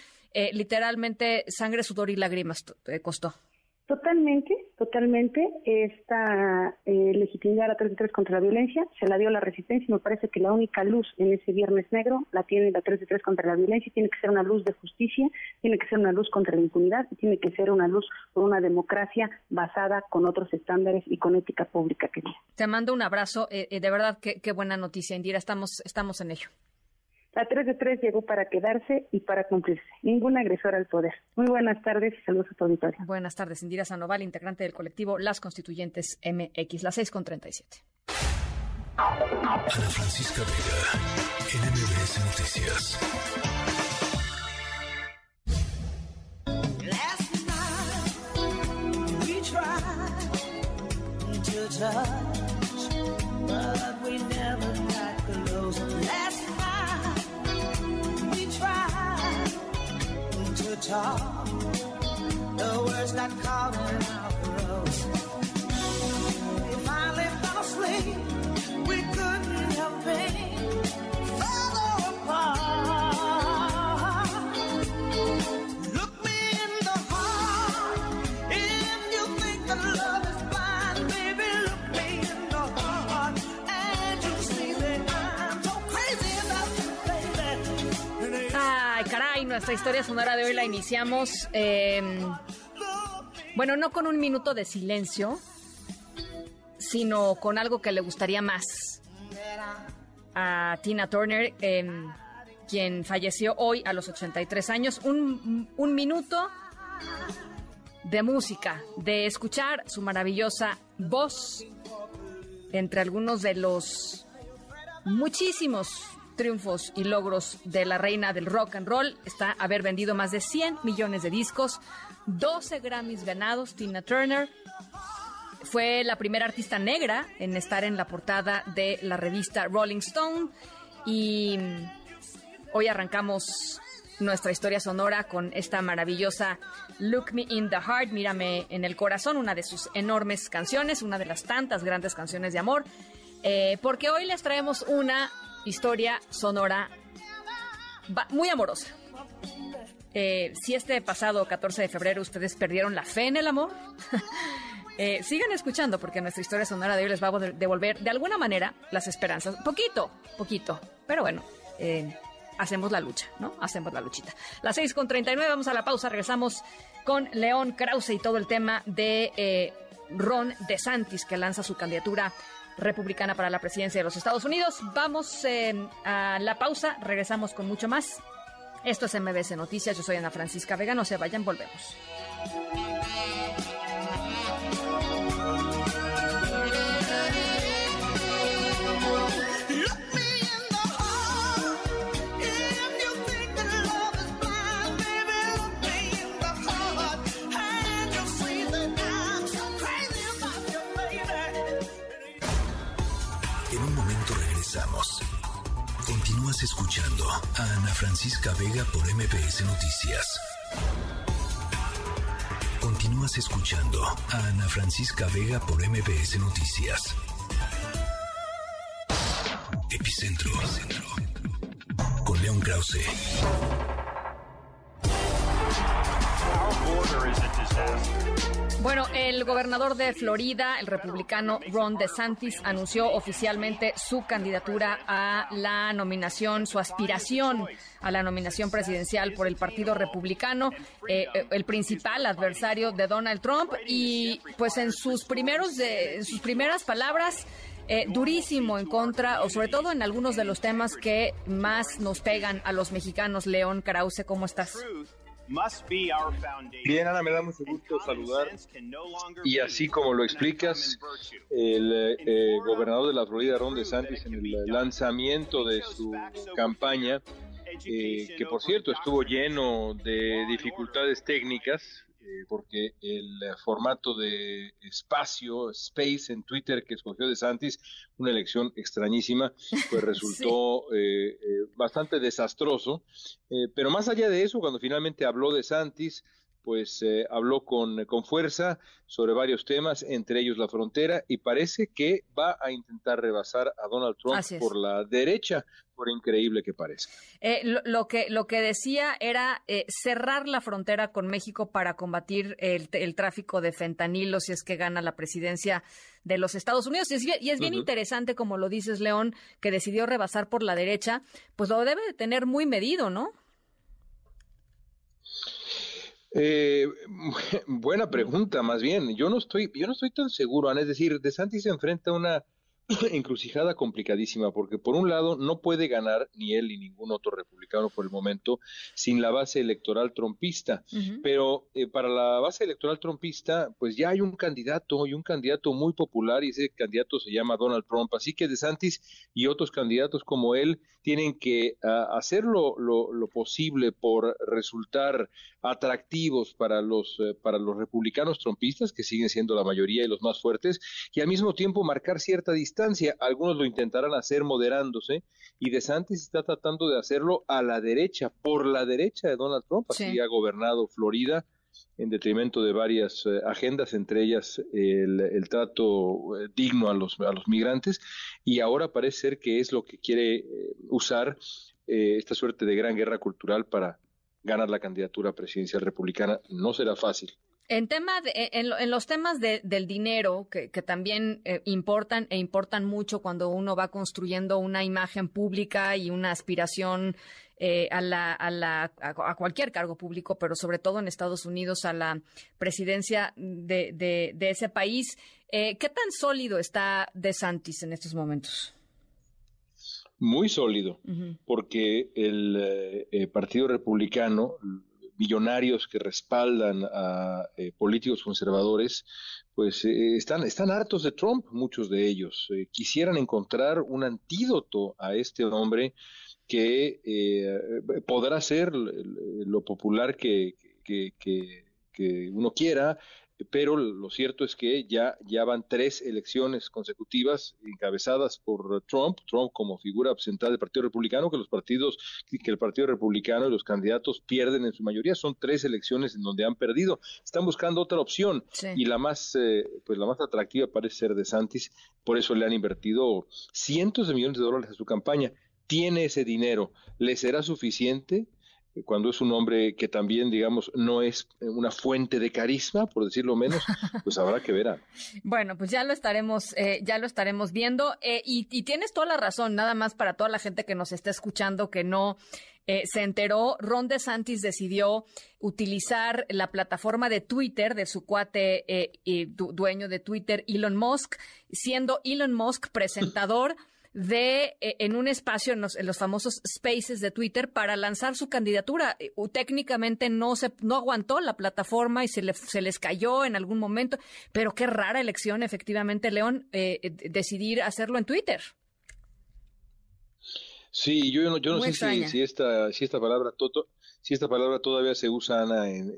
literalmente sangre, sudor y lágrimas costó. Totalmente, totalmente. Esta eh, legitimidad a la 33 contra la violencia se la dio la resistencia y me parece que la única luz en ese viernes negro la tiene la 33 contra la violencia. Tiene que ser una luz de justicia, tiene que ser una luz contra la impunidad y tiene que ser una luz por una democracia basada con otros estándares y con ética pública. Querida. Te mando un abrazo. Eh, eh, de verdad, qué, qué buena noticia, Indira. Estamos, estamos en ello. La 3 de 3 llegó para quedarse y para cumplirse. Ningún agresor al poder. Muy buenas tardes y saludos a tu auditorio. Buenas tardes, Indira Sanoval, integrante del colectivo Las Constituyentes MX, las 6 con 37. Ana Francisca Vega, NMBS Noticias. guitar. The words that come out the rose. Nuestra historia sonora de hoy la iniciamos, eh, bueno, no con un minuto de silencio, sino con algo que le gustaría más a Tina Turner, eh, quien falleció hoy a los 83 años. Un minuto de música, de escuchar su maravillosa voz entre algunos de los muchísimos triunfos y logros de la reina del rock and roll está haber vendido más de 100 millones de discos, 12 Grammys ganados, Tina Turner. Fue la primera artista negra en estar en la portada de la revista Rolling Stone y hoy arrancamos nuestra historia sonora con esta maravillosa Look Me in the Heart, Mírame en el Corazón, una de sus enormes canciones, una de las tantas grandes canciones de amor, eh, porque hoy les traemos una historia sonora muy amorosa. Eh, si este pasado 14 de febrero ustedes perdieron la fe en el amor, eh, sigan escuchando porque nuestra historia sonora de hoy les va a devolver de alguna manera las esperanzas. Poquito, poquito. Pero bueno, eh, hacemos la lucha, ¿no? Hacemos la luchita. Las 6 con 39, vamos a la pausa. Regresamos con León Krause y todo el tema de Ron DeSantis que lanza su candidatura republicana para la presidencia de los Estados Unidos. Vamos eh, a la pausa, regresamos con mucho más. Esto es MBS Noticias, yo soy Ana Francisca Vega, no se vayan, volvemos. Escuchando a Ana Francisca Vega por MPS Noticias. Continúas escuchando a Ana Francisca Vega por MPS Noticias. Epicentro. Con León Krause. Bueno, el gobernador de Florida, el republicano Ron DeSantis, anunció oficialmente su candidatura a la nominación, su aspiración a la nominación presidencial por el Partido Republicano, eh, eh, el principal adversario de Donald Trump. Y pues en sus primeros, sus primeras palabras. Eh, durísimo en contra, o sobre todo en algunos de los temas que más nos pegan a los mexicanos. León Krause, ¿cómo estás? Bien, Ana, me da mucho gusto saludar. Y así como lo explicas, el eh, gobernador de la Florida, Ron DeSantis, en el lanzamiento de su campaña, eh, que por cierto estuvo lleno de dificultades técnicas, eh, porque el formato de espacio, space en Twitter que escogió de Santis, una elección extrañísima, pues resultó eh, eh, bastante desastroso. pero más allá de eso, cuando finalmente habló de Santis, pues eh, habló con, con, fuerza sobre varios temas, entre ellos la frontera, y parece que va a intentar rebasar a Donald Trump por la derecha, por increíble que parezca. Eh, lo, que, lo que decía era eh, cerrar la frontera con México para combatir el, el, tráfico de fentanilo si es que gana la presidencia de los Estados Unidos. Y es, y es bien interesante, como lo dices, León, que decidió rebasar por la derecha, pues lo debe de tener muy medido, ¿no? Eh, buena pregunta, más bien. Yo no estoy, yo no estoy tan seguro, Ana. Es decir, De Santis se enfrenta a una encrucijada complicadísima, porque por un lado no puede ganar ni él ni ningún otro republicano por el momento sin la base electoral trompista, pero eh, para la base electoral trompista, pues ya hay un candidato y un candidato muy popular y ese candidato se llama Donald Trump, así que DeSantis y otros candidatos como él tienen que uh, hacer lo, lo, posible por resultar atractivos para los, uh, para los republicanos trompistas, que siguen siendo la mayoría y los más fuertes, y al mismo tiempo marcar cierta distancia algunos lo intentarán hacer moderándose y DeSantis está tratando de hacerlo a la derecha, por la derecha de Donald Trump, así ha gobernado Florida en detrimento de varias eh, agendas, entre ellas el, trato eh, digno a los, a los migrantes, y ahora parece ser que es lo que quiere eh, usar esta suerte de gran guerra cultural para ganar la candidatura presidencial republicana. No será fácil. En, tema e, en, los temas del dinero, que, también eh, importan e importan mucho cuando uno va construyendo una imagen pública y una aspiración eh, a, la, a, la, a, cualquier cargo público, pero sobre todo en Estados Unidos a la presidencia de, de, ese país, eh, ¿qué tan sólido está DeSantis en estos momentos? Muy sólido, porque el Partido Republicano millonarios que respaldan a eh, políticos conservadores, pues eh, están, están hartos de Trump, muchos de ellos. Eh, quisieran encontrar un antídoto a este hombre que podrá ser lo popular que uno quiera, pero lo cierto es que ya, ya van tres elecciones consecutivas encabezadas por Trump, Trump como figura absentada del Partido Republicano, que los partidos, que el Partido Republicano y los candidatos pierden en su mayoría, son tres elecciones en donde han perdido, están buscando otra opción. Y la más, eh, pues la más atractiva parece ser de Santis, por eso le han invertido cientos de millones de dólares a su campaña, tiene ese dinero, ¿le será suficiente? Cuando es un hombre que también, digamos, no es una fuente de carisma, por decirlo menos, pues habrá que ver. bueno, pues ya lo estaremos, eh, ya lo estaremos viendo. Eh, y, tienes toda la razón, nada más para toda la gente que nos está escuchando que no eh, se enteró, Ron DeSantis decidió utilizar la plataforma de Twitter de su cuate y dueño de Twitter, Elon Musk, siendo Elon Musk presentador de eh, en un espacio en los, famosos spaces de Twitter para lanzar su candidatura. Eh, técnicamente no se no aguantó la plataforma y se, le, se les cayó en algún momento, pero qué rara elección efectivamente León eh, decidir hacerlo en Twitter. Sí, yo, no, yo no sé si, si, esta, si esta palabra toto, si esta palabra todavía se usa, Ana, en,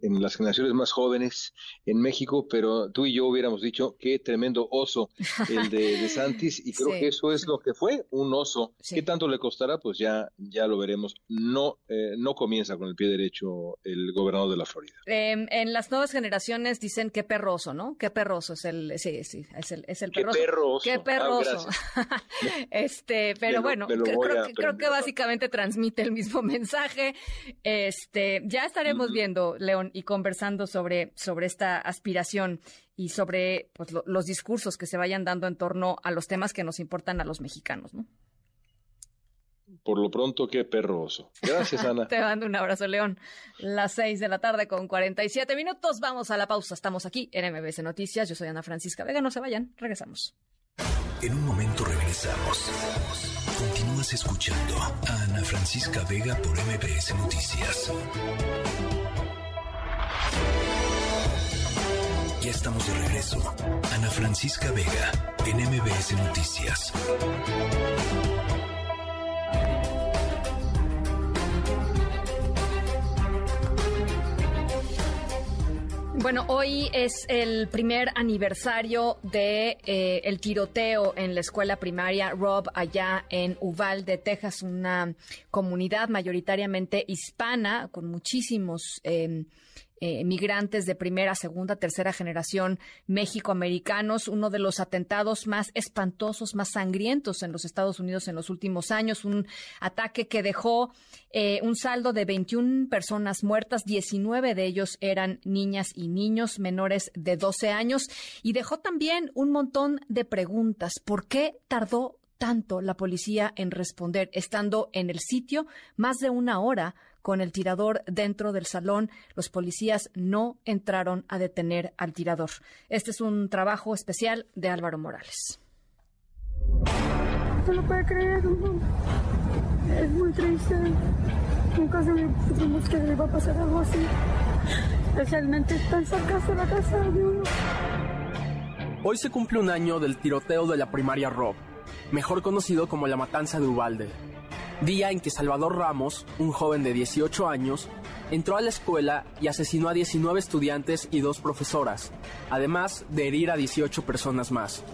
en, las generaciones más jóvenes en México, pero tú y yo hubiéramos dicho qué tremendo oso el de, de Santis, y creo que eso es lo que fue, un oso. ¿Qué tanto le costará? Pues ya, ya lo veremos. No, eh, no comienza con el pie derecho el gobernador de la Florida. Em, en las nuevas generaciones dicen qué perroso, ¿no? Qué perroso es el, sí, sí, es el, es el perroso. Qué perroso. Qué perroso. este, pero bueno, creo, que, básicamente transmite el mismo mensaje. Este, ya estaremos viendo, León, y conversando sobre, sobre esta aspiración y sobre pues, los discursos que se vayan dando en torno a los temas que nos importan a los mexicanos, ¿no? Por lo pronto, qué perroso. Gracias, Ana. Te mando un abrazo, León. Las seis de la tarde con 47 minutos. Vamos a la pausa. Estamos aquí en MBS Noticias. Yo soy Ana Francisca Vega. No se vayan. Regresamos. En un momento regresamos. Continúas escuchando a Ana Francisca Vega por MBS Noticias. Ya estamos de regreso. Ana Francisca Vega en MBS Noticias. Bueno, hoy es el primer aniversario de eh, el tiroteo en la escuela primaria Rob allá en Uvalde, Texas, una comunidad mayoritariamente hispana con muchísimos eh, eh, migrantes de primera, segunda, tercera generación México-americanos, uno de los atentados más espantosos, más sangrientos en los Estados Unidos en los últimos años, un ataque que dejó eh, un saldo de 21 personas muertas, 19 de ellos eran niñas y niños menores de 12 años y dejó también un montón de preguntas. ¿Por qué tardó tanto la policía en responder, estando en el sitio más de una hora con el tirador dentro del salón. Los policías no entraron a detener al tirador. Este es un trabajo especial de Álvaro Morales. No lo puede creer, es muy triste. Nunca se que le iba a pasar algo así. Especialmente tan cerca de la casa de uno. Hoy se cumple un año del tiroteo de la primaria Rob, mejor conocido como la matanza de Ubalde día en que Salvador Ramos, un joven de 18 años, entró a la escuela y asesinó a 19 estudiantes y dos profesoras, además de herir a 18 personas más.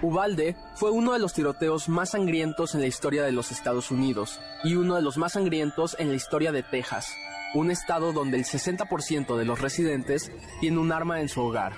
Ubalde fue uno de los tiroteos más sangrientos en la historia de los Estados Unidos y uno de los más sangrientos en la historia de Texas, un estado donde el 60% de los residentes tiene un arma en su hogar.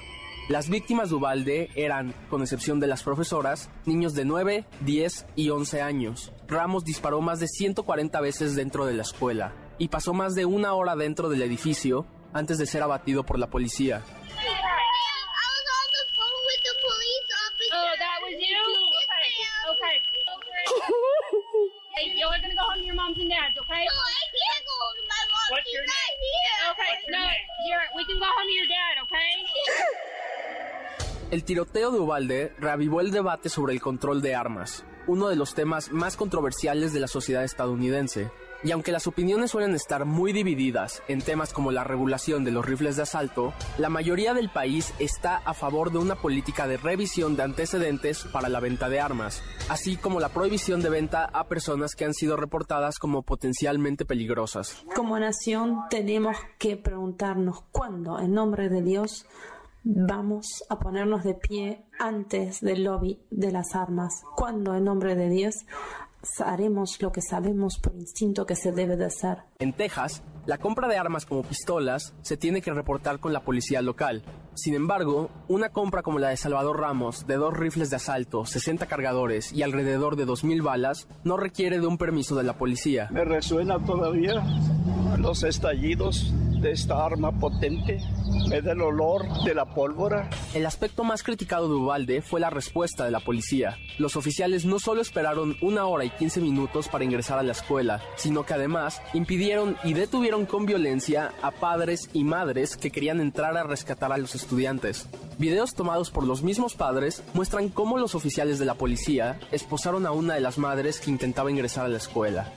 Las víctimas de Ubalde eran, con excepción de las profesoras, niños de 9, 10 y 11 años. Ramos disparó más de 140 veces dentro de la escuela y pasó más de una hora dentro del edificio antes de ser abatido por la policía. El tiroteo de Ubalde reavivó el debate sobre el control de armas, uno de los temas más controversiales de la sociedad estadounidense. Y aunque las opiniones suelen estar muy divididas en temas como la regulación de los rifles de asalto, la mayoría del país está a favor de una política de revisión de antecedentes para la venta de armas, así como la prohibición de venta a personas que han sido reportadas como potencialmente peligrosas. Como nación tenemos que preguntarnos cuándo, en nombre de Dios, Vamos a ponernos de pie antes del lobby de las armas, cuando en nombre de Dios haremos lo que sabemos por instinto que se debe de hacer. En Texas, la compra de armas como pistolas se tiene que reportar con la policía local. Sin embargo, una compra como la de Salvador Ramos, de dos rifles de asalto, 60 cargadores y alrededor de 2.000 balas, no requiere de un permiso de la policía. Me resuena todavía los estallidos de esta arma potente, me da el olor de la pólvora. El aspecto más criticado de Ubalde fue la respuesta de la policía. Los oficiales no solo esperaron una hora y 15 minutos para ingresar a la escuela, sino que además impidieron y detuvieron con violencia a padres y madres que querían entrar a rescatar a los estudiantes. Videos tomados por los mismos padres muestran cómo los oficiales de la policía esposaron a una de las madres que intentaba ingresar a la escuela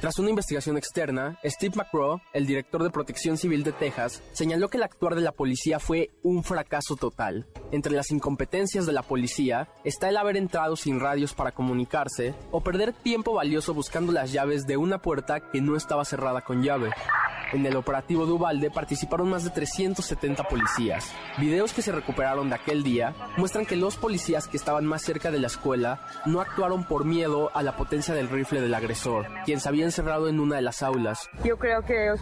Tras una investigación externa, Steve McGraw, el director de Protección Civil de Texas, señaló que el actuar de la policía fue un fracaso total. Entre las incompetencias de la policía está el haber entrado sin radios para comunicarse o perder tiempo valioso buscando las llaves de una puerta que no estaba cerrada con llave. En el operativo de Ubalde participaron más de 370 policías. Videos que se recuperaron de aquel día muestran que los policías que estaban más cerca de la escuela no actuaron por miedo a la potencia del rifle del agresor, quien se había encerrado en una de las aulas. Yo creo que ellos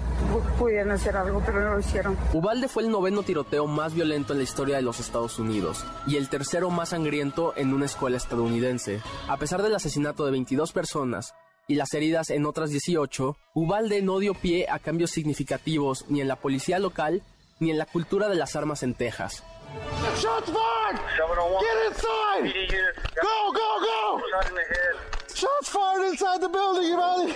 pudieron hacer algo, pero no lo hicieron. Ubalde fue el noveno tiroteo más violento en la historia de los Estados Unidos y el tercero más sangriento en una escuela estadounidense. A pesar del asesinato de 22 personas, y las heridas en otras 18, Ubalde no dio pie a cambios significativos ni en la policía local ni en la cultura de las armas en Texas. Shots fired! Get inside! Go, go, go! Shots fired inside the building, Uvalde!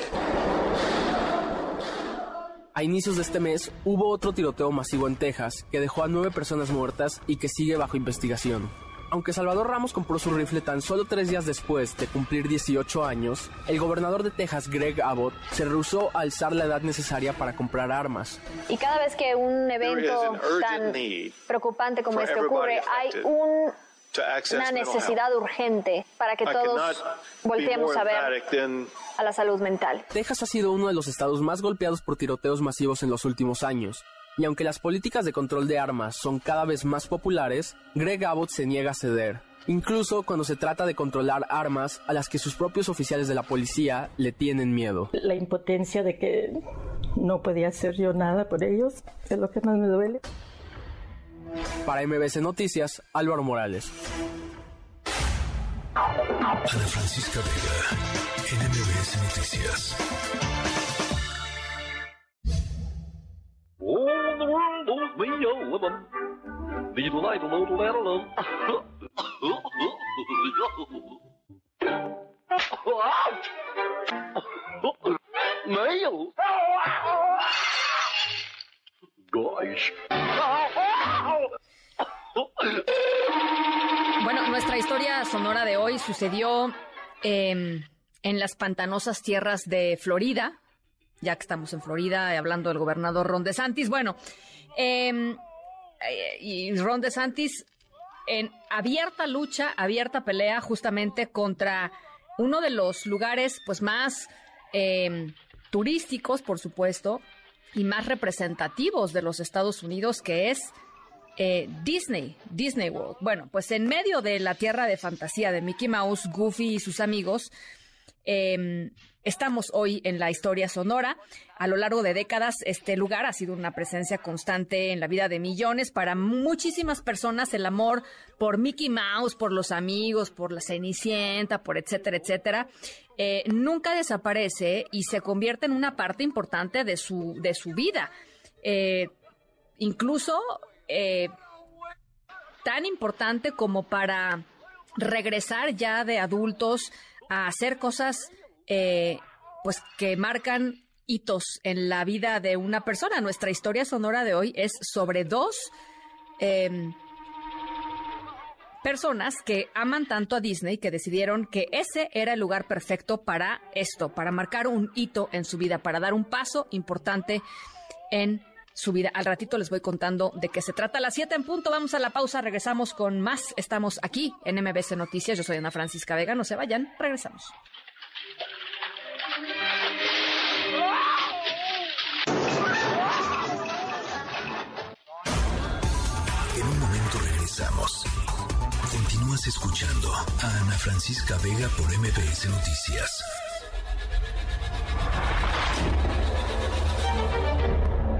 A inicios de este mes hubo otro tiroteo masivo en Texas que dejó a nueve personas muertas y que sigue bajo investigación. Aunque Salvador Ramos compró su rifle tan solo tres días después de cumplir 18 años, el gobernador de Texas, Greg Abbott, se rehusó a alzar la edad necesaria para comprar armas. Y cada vez que un evento tan preocupante como este ocurre, hay un una necesidad urgente para que todos volteemos a ver a la salud mental. Texas ha sido uno de los estados más golpeados por tiroteos masivos en los últimos años. Y aunque las políticas de control de armas son cada vez más populares, Greg Abbott se niega a ceder. Incluso cuando se trata de controlar armas a las que sus propios oficiales de la policía le tienen miedo. La impotencia de que no podía hacer yo nada por ellos es lo que más me duele. Para MBC Noticias, Álvaro Morales. Ana Francisca Vega, MBS Noticias. The. Bueno, nuestra historia sonora de hoy sucedió eh, en las pantanosas tierras de Florida, ya que estamos en Florida, hablando del gobernador Ron DeSantis. Bueno, eh, y Ron DeSantis en abierta lucha, abierta pelea justamente contra uno de los lugares pues más eh, turísticos, por supuesto, y más representativos de los Estados Unidos, que es eh, Disney, Disney World. Bueno, pues en medio de la tierra de fantasía de Mickey Mouse, Goofy y sus amigos, eh, estamos hoy en la historia sonora. A lo largo de décadas, este lugar ha sido una presencia constante en la vida de millones. Para muchísimas personas, el amor por Mickey Mouse, por los amigos, por la Cenicienta, por etcétera, etcétera, eh, nunca desaparece y se convierte en una parte importante de su, de su vida. Eh, incluso eh, tan importante como para regresar ya de adultos a hacer cosas eh, pues que marcan hitos en la vida de una persona. Nuestra historia sonora de hoy es sobre dos eh, personas que aman tanto a Disney que decidieron que ese era el lugar perfecto para esto, para marcar un hito en su vida, para dar un paso importante en su vida. Al ratito les voy contando de qué se trata. A las 7 en punto, vamos a la pausa, regresamos con más. Estamos aquí en MBC Noticias. Yo soy Ana Francisca Vega, no se vayan, regresamos. En un momento regresamos. Continúas escuchando a Ana Francisca Vega por MBS Noticias.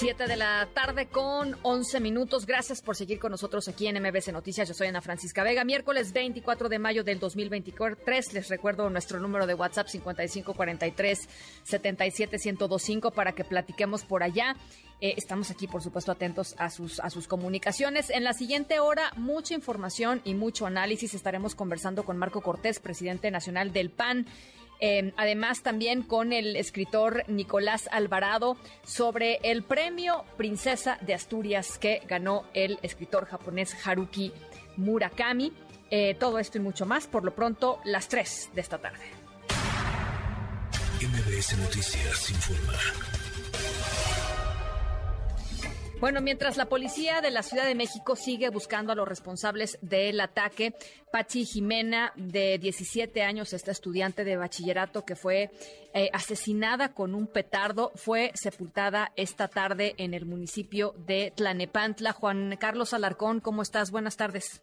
7 de la tarde con 11 minutos. Gracias por seguir con nosotros aquí en MBC Noticias. Yo soy Ana Francisca Vega. Miércoles 24 de mayo del 2023. Les recuerdo nuestro número de WhatsApp 5543 77125 para que platiquemos por allá. Eh, estamos aquí, por supuesto, atentos a sus, a sus comunicaciones. En la siguiente hora, mucha información y mucho análisis. Estaremos conversando con Marco Cortés, presidente nacional del PAN. Eh, además, también con el escritor Nicolás Alvarado sobre el premio Princesa de Asturias que ganó el escritor japonés Haruki Murakami. Eh, todo esto y mucho más, por lo pronto, las 3 de esta tarde. MBS Noticias informa. Bueno, mientras la policía de la Ciudad de México sigue buscando a los responsables del ataque, Pachi Jimena, de 17 años, esta estudiante de bachillerato que fue eh, asesinada con un petardo, fue sepultada esta tarde en el municipio de Tlanepantla. Juan Carlos Alarcón, ¿cómo estás? Buenas tardes.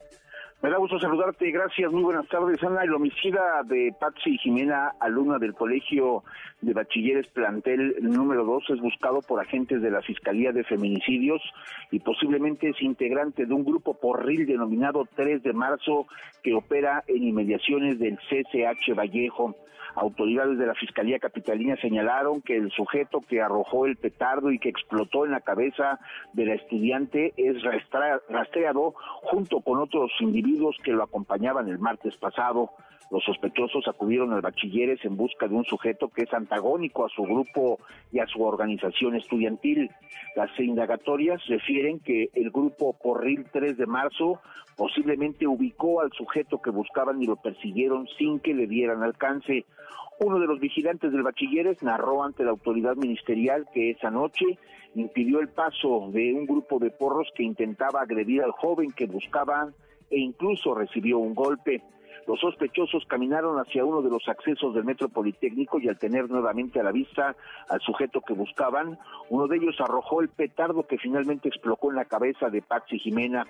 Me da gusto saludarte, gracias, muy buenas tardes, Ana. El homicida de Patsy Jimena, alumna del Colegio de Bachilleres Plantel número 2, es buscado por agentes de la Fiscalía de Feminicidios y posiblemente es integrante de un grupo porril denominado 3 de marzo que opera en inmediaciones del CCH Vallejo. Autoridades de la Fiscalía Capitalina señalaron que el sujeto que arrojó el petardo y que explotó en la cabeza de la estudiante es rastreado junto con otros individuos que lo acompañaban el martes pasado. Los sospechosos acudieron al bachilleres en busca de un sujeto que es antagónico a su grupo y a su organización estudiantil. Las indagatorias refieren que el grupo Porril 3 de marzo posiblemente ubicó al sujeto que buscaban y lo persiguieron sin que le dieran alcance. Uno de los vigilantes del bachilleres narró ante la autoridad ministerial que esa noche impidió el paso de un grupo de porros que intentaba agredir al joven que buscaban e incluso recibió un golpe. Los sospechosos caminaron hacia uno de los accesos del Metro Politécnico y al tener nuevamente a la vista al sujeto que buscaban, uno de ellos arrojó el petardo que finalmente explotó en la cabeza de Paxi Jimena.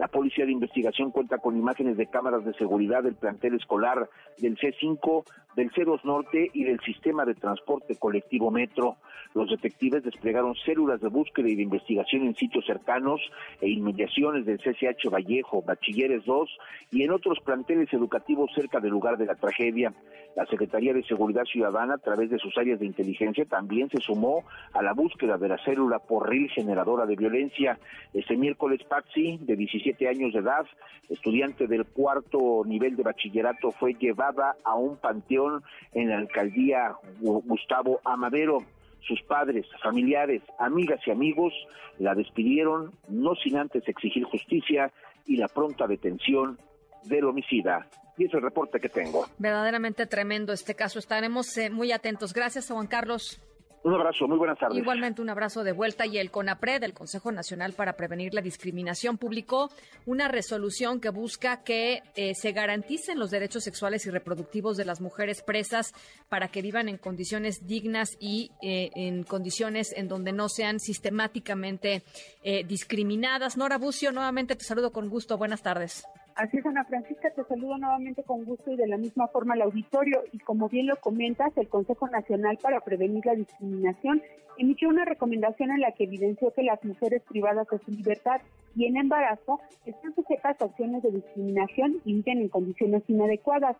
La Policía de Investigación cuenta con imágenes de cámaras de seguridad del plantel escolar del C5, del C2 Norte y del sistema de transporte colectivo Metro. Los detectives desplegaron células de búsqueda y de investigación en sitios cercanos e inmediaciones del CCH Vallejo, Bachilleres 2 y en otros planteles educativos cerca del lugar de la tragedia. La Secretaría de Seguridad Ciudadana, a través de sus áreas de inteligencia, también se sumó a la búsqueda de la célula porril generadora de violencia. Este miércoles, Paxi, de 17 años de edad, estudiante del cuarto nivel de bachillerato, fue llevada a un panteón en la alcaldía Gustavo Amadero. Sus padres, familiares, amigas y amigos la despidieron, no sin antes exigir justicia y la pronta detención del homicida. Y es el reporte que tengo. Verdaderamente tremendo este caso. Estaremos eh, muy atentos. Gracias, Juan Carlos. Un abrazo, muy buenas tardes. Igualmente un abrazo de vuelta y el CONAPRED, el Consejo Nacional para Prevenir la Discriminación, publicó una resolución que busca que eh, se garanticen los derechos sexuales y reproductivos de las mujeres presas para que vivan en condiciones dignas y eh, en condiciones en donde no sean sistemáticamente eh, discriminadas. Nora Bucio, nuevamente te saludo con gusto. Buenas tardes. Así es, Ana Francisca, te saludo nuevamente con gusto y de la misma forma al auditorio. Y como bien lo comentas, el Consejo Nacional para Prevenir la Discriminación emitió una recomendación en la que evidenció que las mujeres privadas de su libertad y en embarazo están sujetas a acciones de discriminación y viven en condiciones inadecuadas.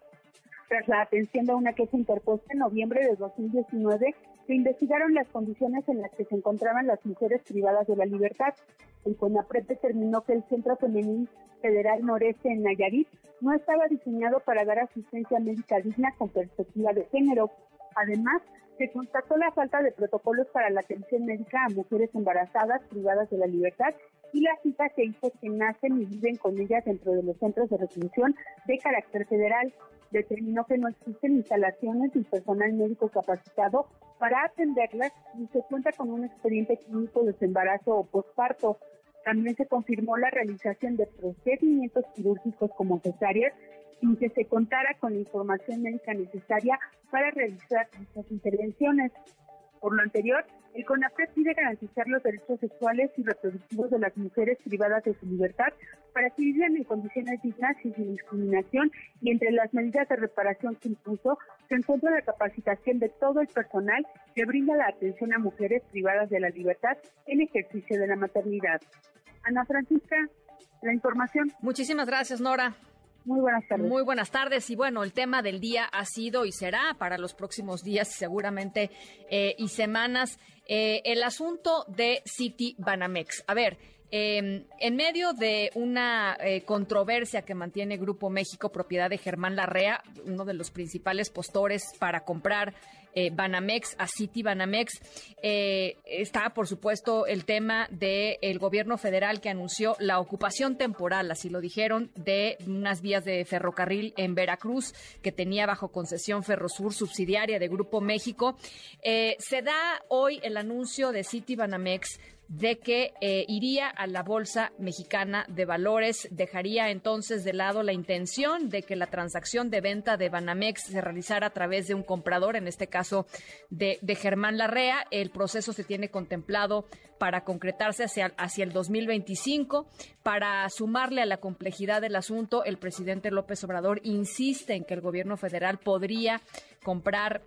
Tras la atención de una queja interpuesta en noviembre de 2019, se investigaron las condiciones en las que se encontraban las mujeres privadas de la libertad. El CONAPRED determinó que el Centro Femenil Federal Noreste en Nayarit no estaba diseñado para dar asistencia médica digna con perspectiva de género. Además, se constató la falta de protocolos para la atención médica a mujeres embarazadas privadas de la libertad y la cita que hizo que nacen y viven con ellas dentro de los centros de reclusión de carácter federal determinó que no existen instalaciones y personal médico capacitado para atenderlas y se cuenta con un expediente clínico de embarazo o posparto. También se confirmó la realización de procedimientos quirúrgicos como cesáreas sin que se contara con la información médica necesaria para realizar estas intervenciones. Por lo anterior, el CONAPRED pide garantizar los derechos sexuales y reproductivos de las mujeres privadas de su libertad para que vivan en condiciones dignas y sin discriminación y entre las medidas de reparación que impuso se encuentra la capacitación de todo el personal que brinda la atención a mujeres privadas de la libertad en ejercicio de la maternidad. Ana Francisca, la información. Muchísimas gracias, Nora. Muy buenas tardes. Muy buenas tardes. Y bueno, el tema del día ha sido y será para los próximos días seguramente eh, y semanas eh, el asunto de City Banamex. A ver, em, en medio de una eh, controversia que mantiene Grupo México, propiedad de Germán Larrea, uno de los principales postores para comprar eh, Banamex a City Banamex. Eh, está, por supuesto, el tema del gobierno federal que anunció la ocupación temporal, así lo dijeron, de unas vías de ferrocarril en Veracruz que tenía bajo concesión Ferrosur, subsidiaria de Grupo México. Eh, se da hoy el anuncio de City Banamex de que eh, iría a la Bolsa Mexicana de Valores. Dejaría entonces de lado la intención de que la transacción de venta de Banamex se realizara a través de un comprador, en este caso de, de Germán Larrea. El proceso se tiene contemplado para concretarse hacia, hacia el 2025. Para sumarle a la complejidad del asunto, el presidente López Obrador insiste en que el gobierno federal podría comprar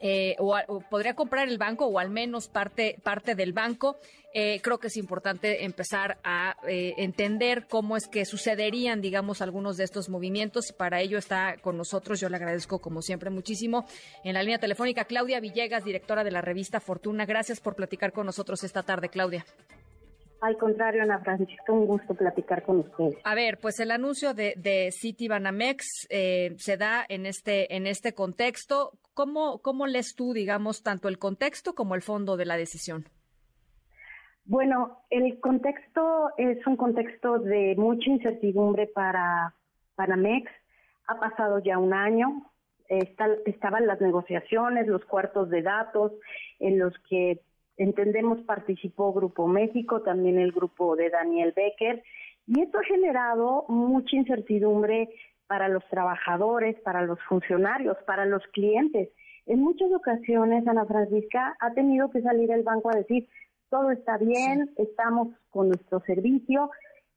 eh, o, podría comprar el banco o al menos parte, parte del banco. Eh, creo que es importante empezar a eh, entender cómo es que sucederían, digamos, algunos de estos movimientos y para ello está con nosotros, yo le agradezco como siempre muchísimo, en la línea telefónica Claudia Villegas, directora de la revista Fortuna. Gracias por platicar con nosotros esta tarde, Claudia. Al contrario, Ana Francisca, un gusto platicar con usted. A ver, pues el anuncio de, de City Banamex eh, se da en este, en este contexto. ¿Cómo, ¿Cómo lees tú, digamos, tanto el contexto como el fondo de la decisión? Bueno, el contexto es un contexto de mucha incertidumbre para Banamex. Ha pasado ya un año, estaban las negociaciones, los cuartos de datos en los que entendemos participó Grupo México, también el grupo de Daniel Becker, y esto ha generado mucha incertidumbre para los trabajadores, para los funcionarios, para los clientes. En muchas ocasiones, Ana Francisca, ha tenido que salir el banco a decir, todo está bien, estamos con nuestro servicio,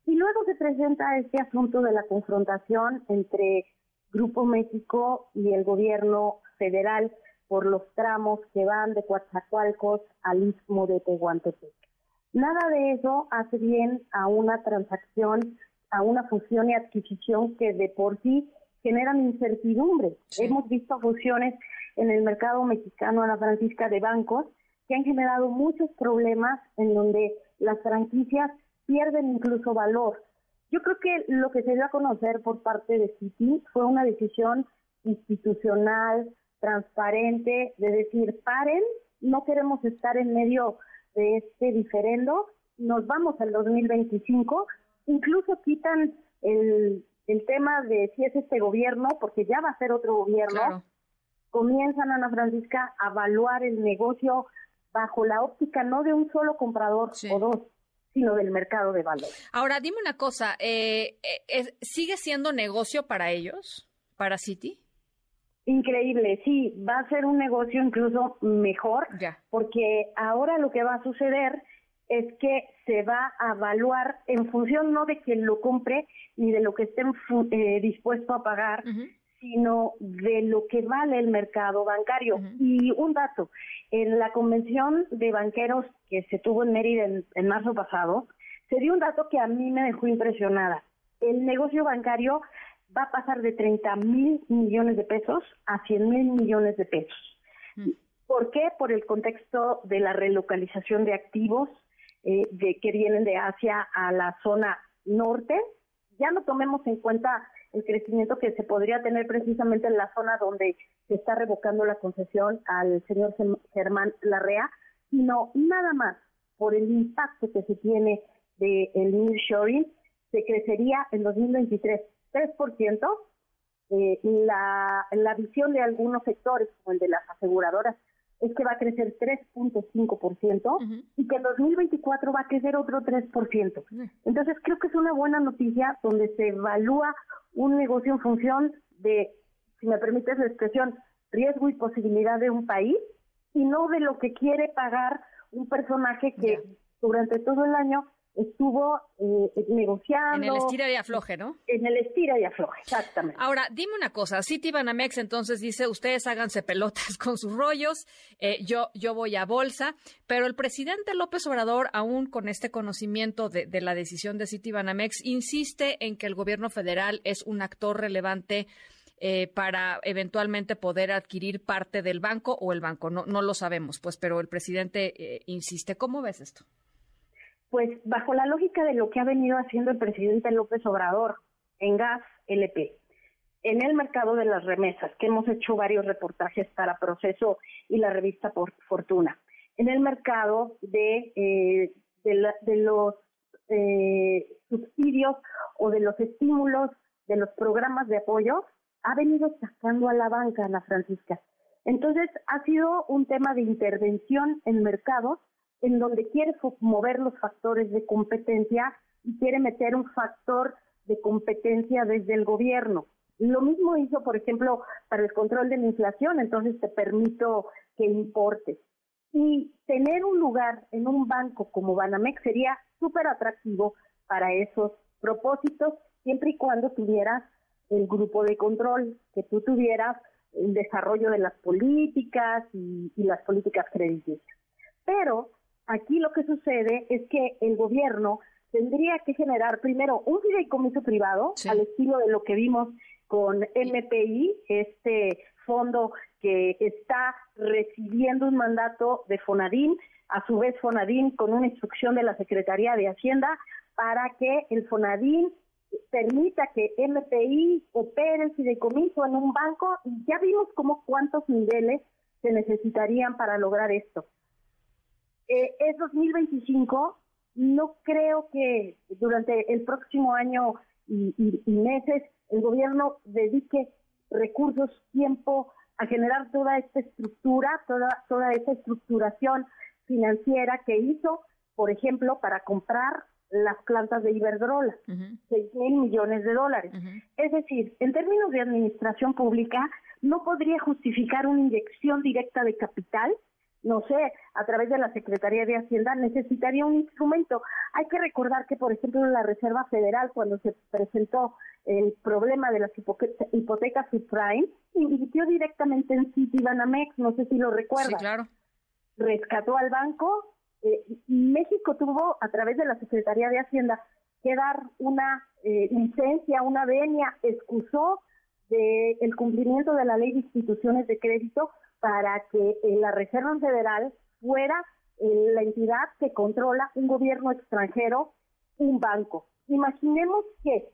y luego se presenta este asunto de la confrontación entre Grupo México y el gobierno federal por los tramos que van de Coatzacoalcos al istmo de Tehuantepec. Nada de eso hace bien a una transacción, a una fusión y adquisición que de por sí generan incertidumbre. Hemos visto fusiones en el mercado mexicano, Ana Francisca, de bancos que han generado muchos problemas en donde las franquicias pierden incluso valor. Yo creo que lo que se dio a conocer por parte de Citi fue una decisión institucional, transparente, de decir, paren, no queremos estar en medio de este diferendo, nos vamos al 2025, incluso quitan el, el tema de si es este gobierno, porque ya va a ser otro gobierno, comienzan, Ana Francisca, a evaluar el negocio bajo la óptica no de un solo comprador o dos, sino del mercado de valores. Ahora, dime una cosa, eh, eh ¿sigue siendo negocio para ellos, para Citi? Increíble, sí, va a ser un negocio incluso mejor, porque ahora lo que va a suceder es que se va a evaluar en función no de quien lo compre ni de lo que esté eh, dispuesto a pagar, sino de lo que vale el mercado bancario. Y un dato, en la convención de banqueros que se tuvo en Mérida en marzo pasado, se dio un dato que a mí me dejó impresionada. El negocio bancario va a pasar de 30 mil millones de pesos a 100 mil millones de pesos. Mm. ¿Por qué? Por el contexto de la relocalización de activos eh, de que vienen de Asia a la zona norte. Ya no tomemos en cuenta el crecimiento que se podría tener precisamente en la zona donde se está revocando la concesión al señor Germán Larrea, sino nada más por el impacto que se tiene del de nearshoring, se crecería en 2023 3%, eh, la, la visión de algunos sectores, como el de las aseguradoras, es que va a crecer 3.5% y que en 2024 va a crecer otro 3%. Entonces creo que es una buena noticia donde se evalúa un negocio en función de, si me permites la expresión, riesgo y posibilidad de un país y no de lo que quiere pagar un personaje que durante todo el año estuvo eh, negociando. En el estira y afloje, ¿no? En el estira y afloje, exactamente. Ahora, dime una cosa, City Banamex entonces dice, ustedes háganse pelotas con sus rollos, eh, yo, yo voy a bolsa, pero el presidente López Obrador, aún con este conocimiento de, de la decisión de City Banamex, insiste en que el gobierno federal es un actor relevante eh, para eventualmente poder adquirir parte del banco o el banco. No, no lo sabemos, pues, pero el presidente eh, insiste. ¿Cómo ves esto? Pues bajo la lógica de lo que ha venido haciendo el presidente López Obrador en gas LP. en el mercado de las remesas, que hemos hecho varios reportajes para Proceso y la revista por Fortuna, en el mercado de, eh, de, los eh, subsidios o de los estímulos de los programas de apoyo, ha venido sacando a la banca, Ana Francisca. Entonces, ha sido un tema de intervención en mercados en donde quiere mover los factores de competencia y quiere meter un factor de competencia desde el gobierno. Lo mismo hizo, por ejemplo, para el control de la inflación, entonces te permito que importe. Y tener un lugar en un banco como Banamex sería súper atractivo para esos propósitos, siempre y cuando tuvieras el grupo de control, que tú tuvieras el desarrollo de las políticas y, las políticas crediticias. Pero aquí lo que sucede es que el gobierno tendría que generar primero un fideicomiso privado, al estilo de lo que vimos con MPI, este fondo que está recibiendo un mandato de Fonadín, a su vez Fonadín con una instrucción de la Secretaría de Hacienda para que el Fonadín permita que MPI opere el fideicomiso en un banco y ya vimos como cuántos niveles se necesitarían para lograr esto. Eh, es 2025, no creo que durante el próximo año y, meses el gobierno dedique recursos, tiempo a generar toda esta estructura, toda, toda esta estructuración financiera que hizo, por ejemplo, para comprar las plantas de Iberdrola, seis mil millones de dólares. Es decir, en términos de administración pública, no podría justificar una inyección directa de capital, no sé, a través de la Secretaría de Hacienda, necesitaría un instrumento. Hay que recordar que, por ejemplo, en la Reserva Federal, cuando se presentó el problema de las hipotecas subprime, invirtió directamente en Citibanamex, no sé si lo recuerdas. Sí, claro. Rescató al banco, eh, México tuvo a través de la Secretaría de Hacienda que dar una eh, licencia, una venia, excusó del el cumplimiento de la ley de instituciones de crédito para que eh, la Reserva Federal fuera la entidad que controla un gobierno extranjero, un banco. Imaginemos que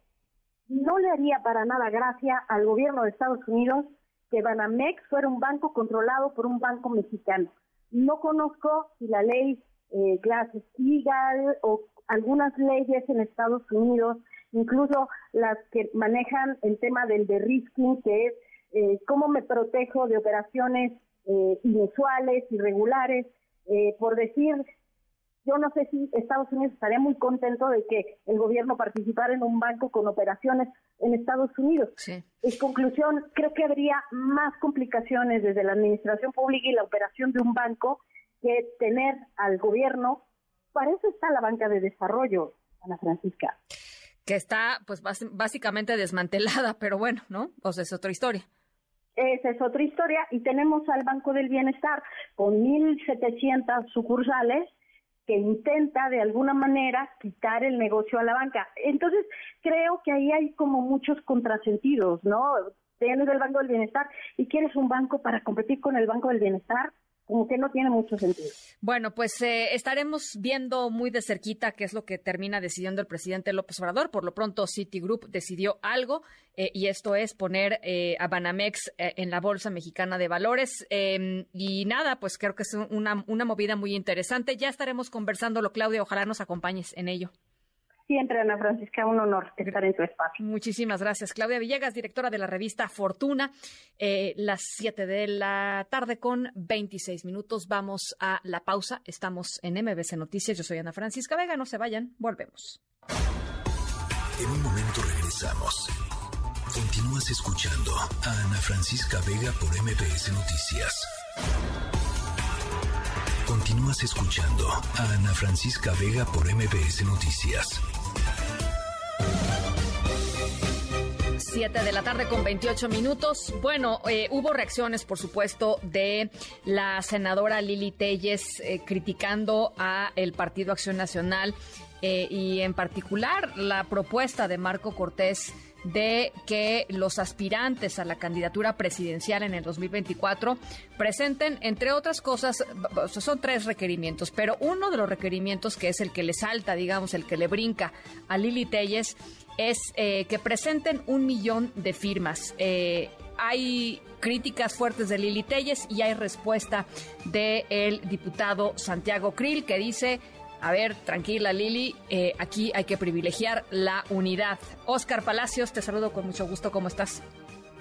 no le haría para nada gracia al gobierno de Estados Unidos que Banamex fuera un banco controlado por un banco mexicano. No conozco si la ley eh, Glass-Steagall o algunas leyes en Estados Unidos, incluso las que manejan el tema del de-risking, que es eh, cómo me protejo de operaciones eh, inusuales, irregulares, eh, por decir, yo no sé si Estados Unidos estaría muy contento de que el gobierno participara en un banco con operaciones en Estados Unidos. En conclusión, creo que habría más complicaciones desde la administración pública y la operación de un banco que tener al gobierno. Para eso está la banca de desarrollo, Ana Francisca. Que está, pues, básicamente desmantelada, pero bueno, ¿no? Pues es otra historia. Esa es otra historia. Y tenemos al Banco del Bienestar con 1.700 sucursales que intenta de alguna manera quitar el negocio a la banca. Entonces, creo que ahí hay como muchos contrasentidos, ¿no? Tienes el Banco del Bienestar y quieres un banco para competir con el Banco del Bienestar, como que no tiene mucho sentido. Bueno, pues eh, estaremos viendo muy de cerquita qué es lo que termina decidiendo el presidente López Obrador. Por lo pronto, Citigroup decidió algo eh, y esto es poner eh, a Banamex en la Bolsa Mexicana de Valores. Em, y nada, pues creo que es una, una movida muy interesante. Ya estaremos conversándolo, Claudia. Ojalá nos acompañes en ello. Siempre, Ana Francisca, un honor estar en tu espacio. Muchísimas gracias. Claudia Villegas, directora de la revista Fortuna. Eh, las 7 de la tarde con 26 minutos. Vamos a la pausa. Estamos en MBC Noticias. Yo soy Ana Francisca Vega. No se vayan. Volvemos. En un momento regresamos. Continúas escuchando a Ana Francisca Vega por MBS Noticias. Continúas escuchando a Ana Francisca Vega por MBS Noticias. 7 de la tarde con 28 minutos. Bueno, eh, hubo reacciones, por supuesto, de la senadora Lili Telles eh, criticando a el Partido Acción Nacional eh, y en particular la propuesta de Marco Cortés de que los aspirantes a la candidatura presidencial en el 2024 presenten, entre otras cosas, son tres requerimientos, pero uno de los requerimientos que es el que le salta, digamos, el que le brinca a Lili Telles, es eh, que presenten un millón de firmas. Eh, hay críticas fuertes de Lili Telles y hay respuesta del diputado Santiago Krill que dice a ver, tranquila Lili, eh, aquí hay que privilegiar la unidad. Oscar Palacios, te saludo con mucho gusto, ¿cómo estás?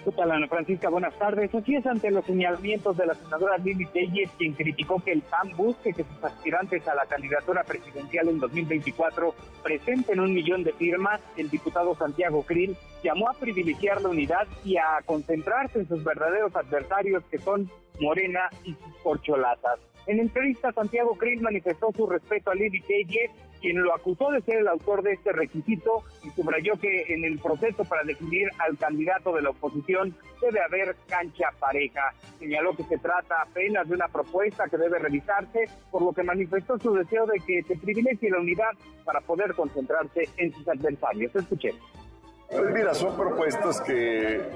¿Qué tal, Ana Francisca? Buenas tardes. Así es, ante los señalamientos de la senadora Lili Telles, quien criticó que el PAN busque que sus aspirantes a la candidatura presidencial en 2024 presenten un millón de firmas, el diputado Santiago Krill llamó a privilegiar la unidad y a concentrarse en sus verdaderos adversarios, que son Morena y sus corcholatas. En entrevista, Santiago Krill manifestó su respeto a Lili Telles, quien lo acusó de ser el autor de este requisito y subrayó que en el proceso para definir al candidato de la oposición debe haber cancha pareja. Señaló que se trata apenas de una propuesta que debe revisarse, por lo que manifestó su deseo de que se privilegie la unidad para poder concentrarse en sus adversarios. Escuchemos. Pues mira, son propuestas que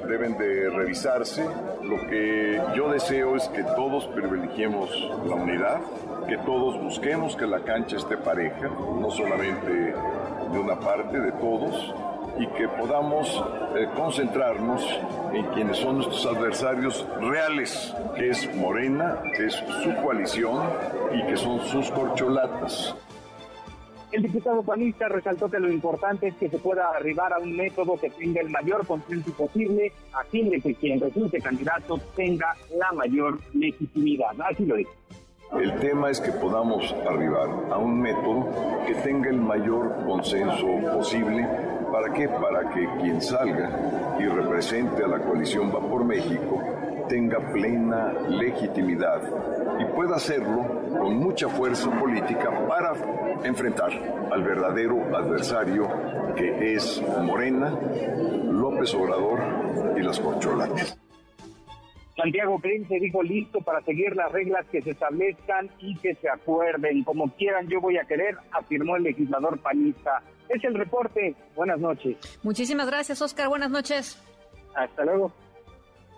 deben de revisarse. Lo que yo deseo es que todos privilegiemos la unidad, que todos busquemos que la cancha esté pareja, no solamente de una parte, de todos, y que podamos eh, concentrarnos en quienes son nuestros adversarios reales, que es Morena, que es su coalición y que son sus corcholatas. El diputado panista resaltó que lo importante es que se pueda arribar a un método que tenga el mayor consenso posible a fin de que quien resulte candidato tenga la mayor legitimidad. Así lo dijo. El tema es que podamos arribar a un método que tenga el mayor consenso posible. ¿Para qué? Para que quien salga y represente a la coalición Va por México tenga plena legitimidad y pueda hacerlo con mucha fuerza política para enfrentar al verdadero adversario que es Morena, López Obrador y las corcholatas. Santiago Prince dijo listo para seguir las reglas que se establezcan y que se acuerden. Como quieran, yo voy a querer, afirmó el legislador panista. Es el reporte. Buenas noches. Muchísimas gracias, Oscar. Buenas noches. Hasta luego.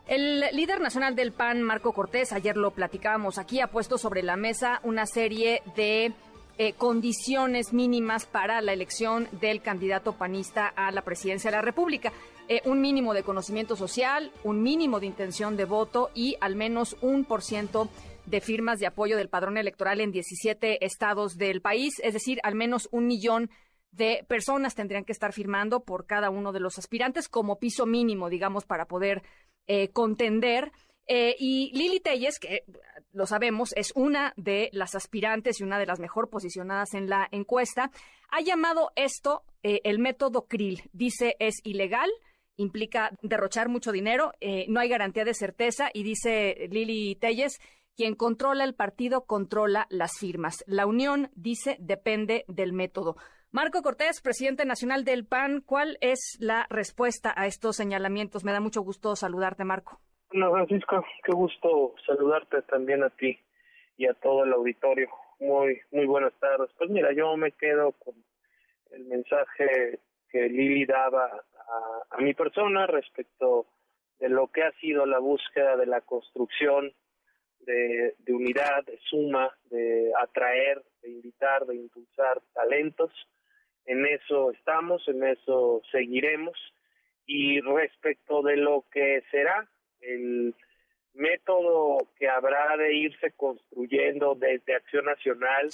El líder nacional del PAN, Marco Cortés, ayer lo platicábamos aquí, ha puesto sobre la mesa una serie de eh, condiciones mínimas para la elección del candidato panista a la presidencia de la República. Eh, un mínimo de conocimiento social, un mínimo de intención de voto y al menos un por ciento de firmas de apoyo del padrón electoral en 17 estados del país, es decir, al menos un millón de personas tendrían que estar firmando por cada uno de los aspirantes como piso mínimo, digamos, para poder eh, contender. Eh, y Lili Telles, que lo sabemos, es una de las aspirantes y una de las mejor posicionadas en la encuesta, ha llamado esto el método Krill. Dice es ilegal, implica derrochar mucho dinero, no hay garantía de certeza y dice Lili Telles, quien controla el partido controla las firmas. La unión, dice, depende del método. Marco Cortés, presidente nacional del PAN, ¿cuál es la respuesta a estos señalamientos? Me da mucho gusto saludarte, Marco. Hola, Francisco, qué gusto saludarte también a ti y a todo el auditorio. Muy, muy buenas tardes. Pues mira, yo me quedo con el mensaje que Lili daba a, a mi persona respecto de lo que ha sido la búsqueda de la construcción de, de unidad, de suma, de atraer, de invitar, de impulsar talentos en eso estamos, en eso seguiremos. Y respecto de lo que será el método que habrá de irse construyendo desde Acción Nacional,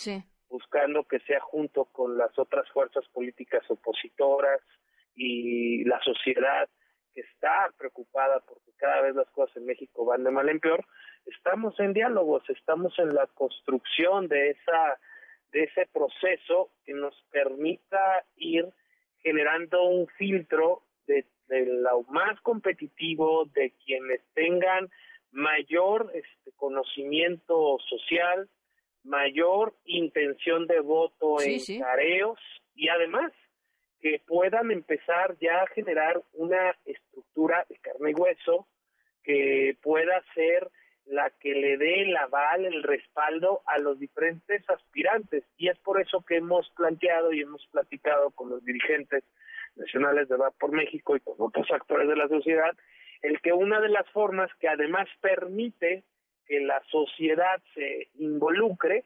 buscando que sea junto con las otras fuerzas políticas opositoras y la sociedad que está preocupada porque cada vez las cosas en México van de mal en peor, estamos en diálogos, estamos en la construcción de esa de ese proceso que nos permita ir generando un filtro de, lo más competitivo, de quienes tengan mayor este, conocimiento social, mayor intención de voto en tareos y además que puedan empezar ya a generar una estructura de carne y hueso que pueda ser la que le dé el aval, el respaldo a los diferentes aspirantes. Y es por eso que hemos planteado y hemos platicado con los dirigentes nacionales de Va por México y con otros actores de la sociedad, el que una de las formas que además permite que la sociedad se involucre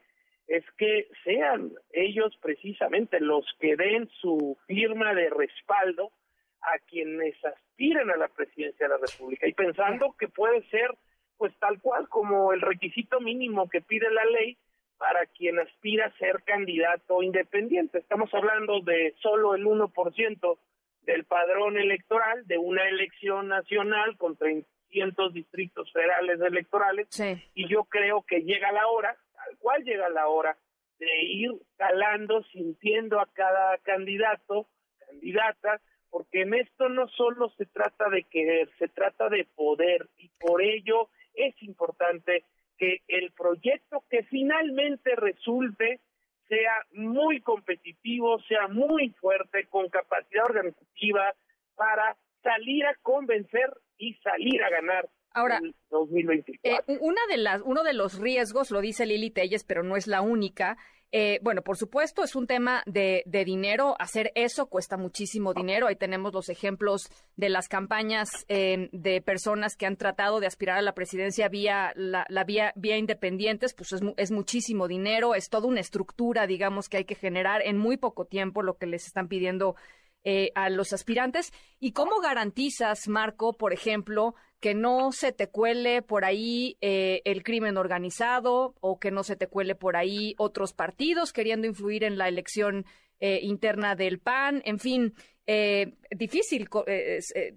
es que sean ellos precisamente los que den su firma de respaldo a quienes aspiren a la presidencia de la República. Y pensando que puede ser pues tal cual como el requisito mínimo que pide la ley para quien aspira a ser candidato independiente. Estamos hablando de solo el 1% del padrón electoral de una elección nacional con 300 distritos federales electorales. Y yo creo que llega la hora, tal cual llega la hora de ir calando, sintiendo a cada candidato, candidata, porque en esto no solo se trata de querer, se trata de poder y por ello es importante que el proyecto que finalmente resulte sea muy competitivo, sea muy fuerte, con capacidad organizativa para salir a convencer y salir a ganar Ahora, 2024. Eh, una de las, uno de los riesgos, lo dice Lili Telles, pero no es la única, eh, bueno, por supuesto, es un tema de, dinero. Hacer eso cuesta muchísimo dinero. Ahí tenemos los ejemplos de las campañas eh, de personas que han tratado de aspirar a la presidencia vía la, vía, vía independientes. Pues es, es, muchísimo dinero. Es toda una estructura, digamos, que hay que generar en muy poco tiempo lo que les están pidiendo eh, a los aspirantes. ¿Y cómo garantizas, Marco, por ejemplo, que no se te cuele por ahí eh, el crimen organizado o que no se te cuele por ahí otros partidos queriendo influir en la elección eh, interna del PAN, en fin, eh, difícil,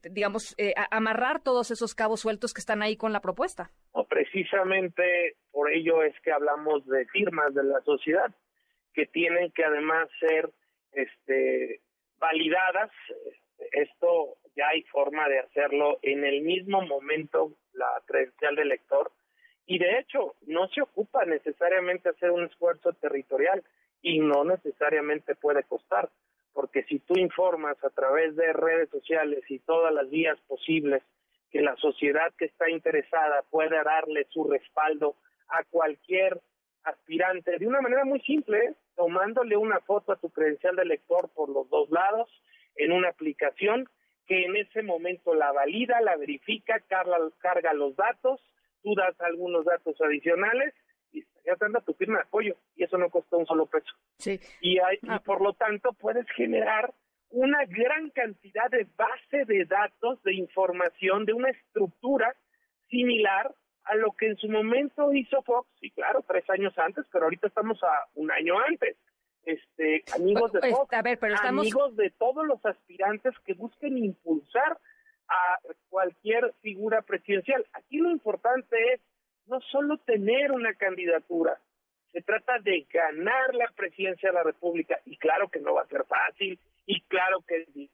digamos, amarrar todos esos cabos sueltos que están ahí con la propuesta. O precisamente por ello es que hablamos de firmas de la sociedad que tienen que además ser este, validadas. Esto ya hay forma de hacerlo en el mismo momento la credencial del lector. Y de hecho no se ocupa necesariamente hacer un esfuerzo territorial y no necesariamente puede costar porque si tú informas a través de redes sociales y todas las vías posibles que la sociedad que está interesada pueda darle su respaldo a cualquier aspirante de una manera muy simple, tomándole una foto a tu credencial de lector por los dos lados en una aplicación que en ese momento la valida, la verifica, carga, carga los datos, tú das algunos datos adicionales y ya te anda tu firma de apoyo y eso no costó un solo peso. Sí. Y, hay, y ah. por lo tanto puedes generar una gran cantidad de base de datos, de información, de una estructura similar a lo que en su momento hizo Fox, y claro, tres años antes, pero ahorita estamos a un año antes este, amigos de pues, a ver, pero estamos... amigos de todos los aspirantes que busquen impulsar a cualquier figura presidencial. Aquí lo importante es no solo tener una candidatura, se trata de ganar la presidencia de la República y claro que no va a ser fácil y claro que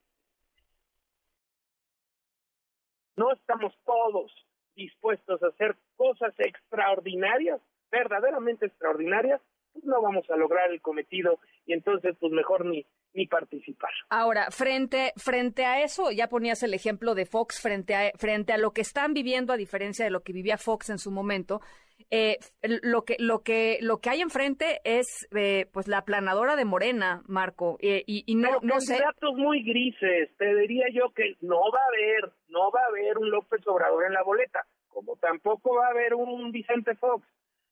no estamos todos dispuestos a hacer cosas extraordinarias, verdaderamente extraordinarias, pues no vamos a lograr el cometido y entonces pues mejor ni ni participar. Ahora, frente frente a eso, ya ponías el ejemplo de Fox frente a frente a lo que están viviendo a diferencia de lo que vivía Fox en su momento, eh, lo que lo que lo que hay enfrente es eh, pues la planadora de Morena, Marco, eh, y, y, no no sé. datos muy grises. Te diría yo que no va a haber no va a haber un López Obrador en la boleta, como tampoco va a haber un Vicente Fox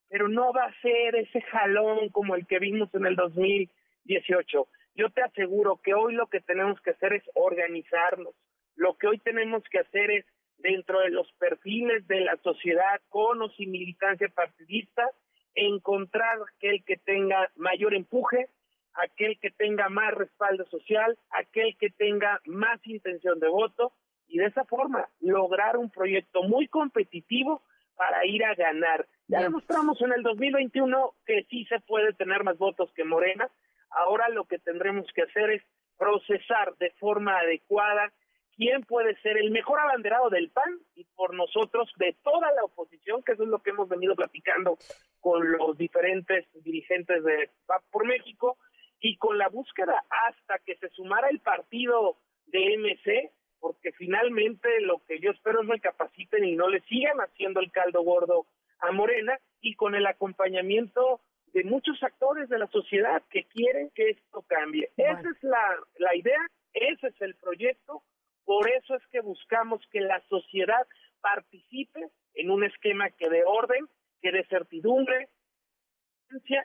pero no va a ser ese jalón como el que vimos en el 2018. Yo te aseguro que hoy lo que tenemos que hacer es organizarnos. Lo que hoy tenemos que hacer es, dentro de los perfiles de la sociedad con o sin militancia partidista, encontrar aquel que tenga mayor empuje, aquel que tenga más respaldo social, aquel que tenga más intención de voto y de esa forma lograr un proyecto muy competitivo para ir a ganar. Ya demostramos en el 2021 que sí se puede tener más votos que Morena. Ahora lo que tendremos que hacer es procesar de forma adecuada quién puede ser el mejor abanderado del PAN y por nosotros de toda la oposición, que eso es lo que hemos venido platicando con los diferentes dirigentes de PAP por México y con la búsqueda hasta que se sumara el partido de MC porque finalmente lo que yo espero es me capaciten y no le sigan haciendo el caldo gordo a Morena y con el acompañamiento de muchos actores de la sociedad que quieren que esto cambie. Esa es la, la idea, Ese es el proyecto, por eso es que buscamos que la sociedad participe en un esquema que dé orden, que dé certidumbre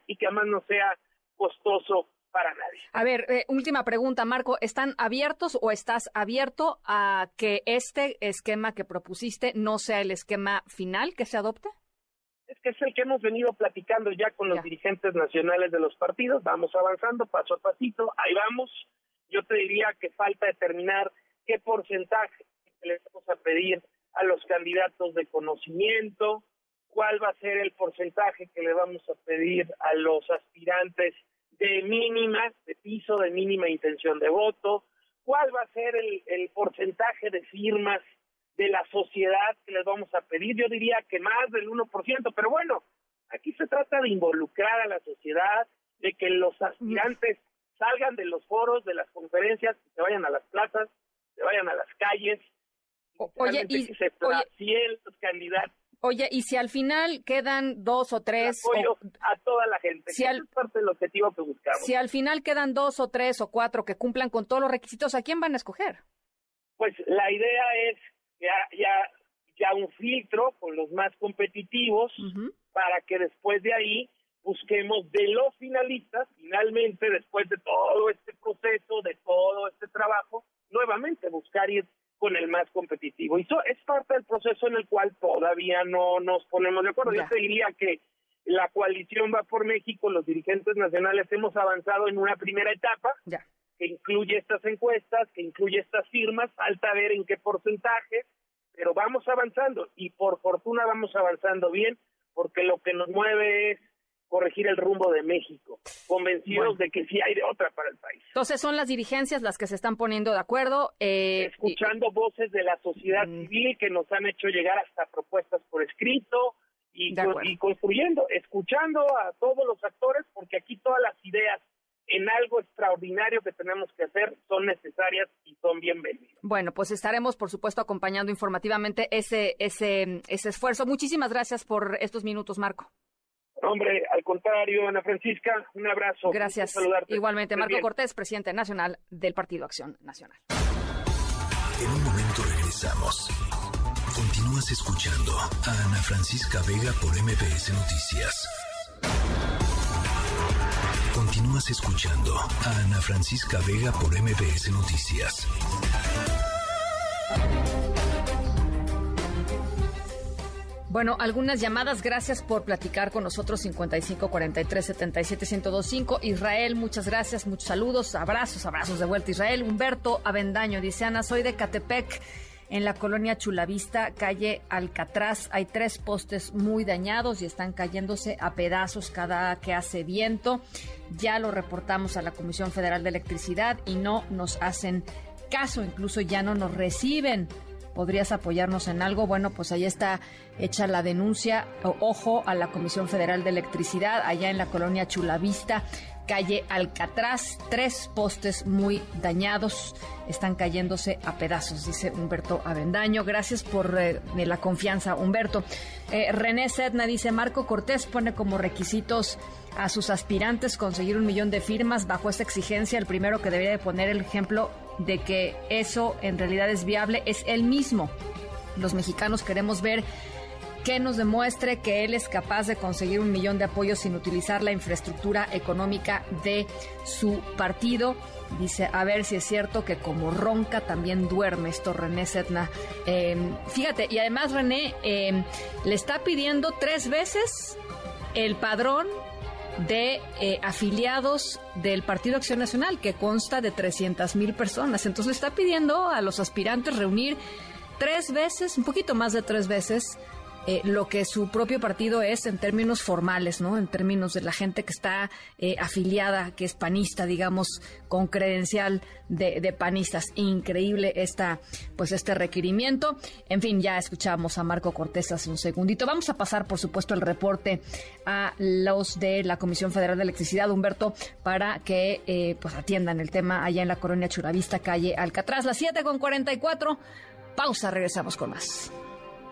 y que además no sea costoso para nadie. A ver, eh, última pregunta, Marco. ¿Están abiertos o estás abierto a que este esquema que propusiste no sea el esquema final que se adopte? Es que es el que hemos venido platicando ya con los dirigentes nacionales de los partidos. Vamos avanzando paso a pasito, ahí vamos. Yo te diría que falta determinar qué porcentaje le vamos a pedir a los candidatos de conocimiento, cuál va a ser el porcentaje que le vamos a pedir a los aspirantes de mínima, de piso, de mínima intención de voto, cuál va a ser el, el porcentaje de firmas de la sociedad que les vamos a pedir. Yo diría que más del 1%, pero bueno, aquí se trata de involucrar a la sociedad, de que los aspirantes salgan de los foros, de las conferencias, que se vayan a las plazas, se vayan a las calles, oye, y, se oye, los candidatos Oye, y si al final quedan dos o tres... Apoyo a toda la gente. Si al, es parte del objetivo que buscamos. Si al final quedan dos o tres o cuatro que cumplan con todos los requisitos, ¿a quién van a escoger? Pues la idea es ya, ya, ya un filtro con los más competitivos para que después de ahí busquemos de los finalistas, finalmente, después de todo este proceso, de todo este trabajo, nuevamente buscar ir con el más competitivo. Y eso es parte del proceso en el cual todavía no nos ponemos de acuerdo. Yo te diría que la coalición va por México, los dirigentes nacionales hemos avanzado en una primera etapa que incluye estas encuestas, que incluye estas firmas, falta ver en qué porcentaje, pero vamos avanzando y por fortuna vamos avanzando bien porque lo que nos mueve es corregir el rumbo de México, convencidos de que sí hay de otra para el país. Entonces son las dirigencias las que se están poniendo de acuerdo. Eh, Escuchando voces de la sociedad mm. civil que nos han hecho llegar hasta propuestas por escrito y, y construyendo, escuchando a todos los actores, porque aquí todas las ideas en algo extraordinario que tenemos que hacer son necesarias y son bienvenidas. Bueno, pues estaremos, por supuesto, acompañando informativamente ese, ese, ese esfuerzo. Muchísimas gracias por estos minutos, Marco. Hombre, al contrario, Ana Francisca, un abrazo. Gracias. Igualmente, Marco Cortés, presidente nacional del Partido Acción Nacional. En un momento regresamos. Continúas escuchando a Ana Francisca Vega por MPS Noticias. Continúas escuchando a Ana Francisca Vega por MPS Noticias. Bueno, algunas llamadas. Gracias por platicar con nosotros. 55 43 77 1025. Israel, muchas gracias. Muchos saludos. Abrazos, abrazos de vuelta. Israel. Humberto Avendaño dice: Ana, soy de Catepec. En la colonia Chulavista, calle Alcatraz, hay tres postes muy dañados y están cayéndose a pedazos cada que hace viento. Ya lo reportamos a la Comisión Federal de Electricidad y no nos hacen caso, incluso ya no nos reciben podrías apoyarnos en algo, bueno, pues ahí está hecha la denuncia. Ojo a la Comisión Federal de Electricidad, allá en la colonia Chulavista, calle Alcatraz, tres postes muy dañados, están cayéndose a pedazos, dice Humberto Avendaño. Gracias por eh, la confianza, Humberto. Eh, René Sedna dice, Marco Cortés pone como requisitos a sus aspirantes conseguir un millón de firmas bajo esta exigencia. El primero que debería de poner el ejemplo de que eso en realidad es viable es él mismo. Los mexicanos queremos ver que nos demuestre que él es capaz de conseguir un millón de apoyos sin utilizar la infraestructura económica de su partido. Dice, a ver si es cierto que como ronca también duerme esto René Setna. Em, fíjate, y además René em, le está pidiendo tres veces el padrón de eh, afiliados del Partido Acción Nacional, que consta de 300 mil personas. Entonces le está pidiendo a los aspirantes reunir tres veces, un poquito más de tres veces, eh, lo que su propio partido es en términos formales, ¿no? En términos de la gente que está eh, afiliada, que es panista, digamos, con credencial de, panistas. Increíble esta, pues este requerimiento. En fin, ya escuchamos a Marco Cortés hace un segundito. Vamos a pasar, por supuesto, el reporte a los de la Comisión Federal de Electricidad, Humberto, para que eh, pues atiendan el tema allá en la colonia Churavista, calle Alcatraz, las 7 con 44. Pausa, regresamos con más.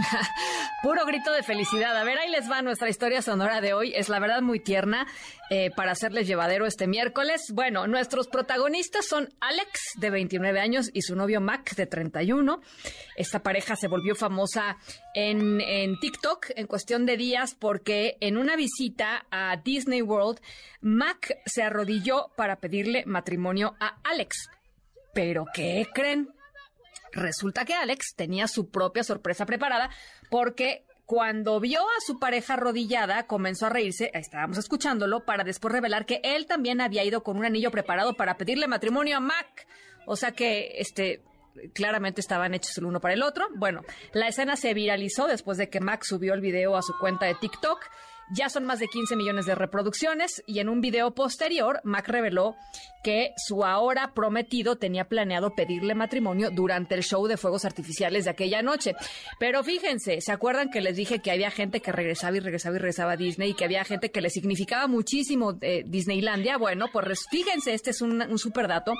Puro grito de felicidad. A ver, ahí les va nuestra historia sonora de hoy. Es la verdad muy tierna eh, para hacerles llevadero este miércoles. Bueno, nuestros protagonistas son Alex, de 29 años, y su novio Mac, de 31. Esta pareja se volvió famosa en, en TikTok en cuestión de días porque en una visita a Disney World, Mac se arrodilló para pedirle matrimonio a Alex. ¿Pero qué creen? Resulta que Alex tenía su propia sorpresa preparada porque cuando vio a su pareja arrodillada, comenzó a reírse, estábamos escuchándolo, para después revelar que él también había ido con un anillo preparado para pedirle matrimonio a Mac. O sea que, este, claramente estaban hechos el uno para el otro. Bueno, la escena se viralizó después de que Mac subió el video a su cuenta de TikTok ya son más de 15 millones de reproducciones y en un video posterior, Mac reveló que su ahora prometido tenía planeado pedirle matrimonio durante el show de fuegos artificiales de aquella noche. Pero fíjense, ¿se acuerdan que les dije que había gente que regresaba y regresaba y regresaba a Disney y que había gente que le significaba muchísimo eh, Disneylandia? Bueno, pues fíjense, este es un, un super dato.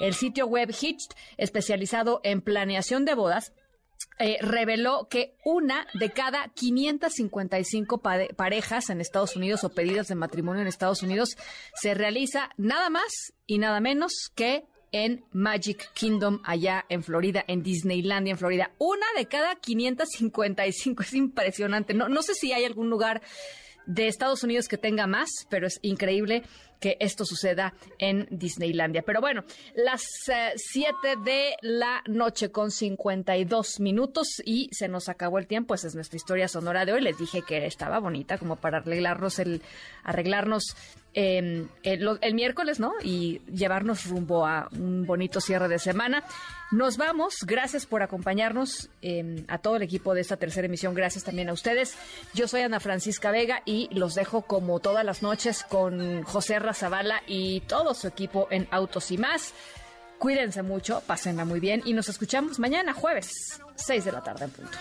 El sitio web Hitched, especializado en planeación de bodas, eh, reveló que una de cada 555 parejas en Estados Unidos o pedidas de matrimonio en Estados Unidos se realiza nada más y nada menos que en Magic Kingdom, allá en Florida, en Disneylandia, en Florida. Una de cada 555. Es impresionante. No, no sé si hay algún lugar de Estados Unidos que tenga más, pero es increíble que esto suceda en Disneylandia. Pero bueno, las 7 eh, de la noche con 52 minutos y se nos acabó el tiempo. Esa es nuestra historia sonora de hoy. Les dije que estaba bonita como para arreglarnos el, arreglarnos em, el, miércoles, ¿no? Y llevarnos rumbo a un bonito cierre de semana. Nos vamos. Gracias por acompañarnos em, a todo el equipo de esta tercera emisión. Gracias también a ustedes. Yo soy Ana Francisca Vega y los dejo como todas las noches con José Razabala y todo su equipo en Autos y más. Cuídense mucho, pásenla muy bien y nos escuchamos mañana jueves, 6 de la tarde en punto.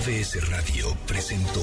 MBS Radio presentó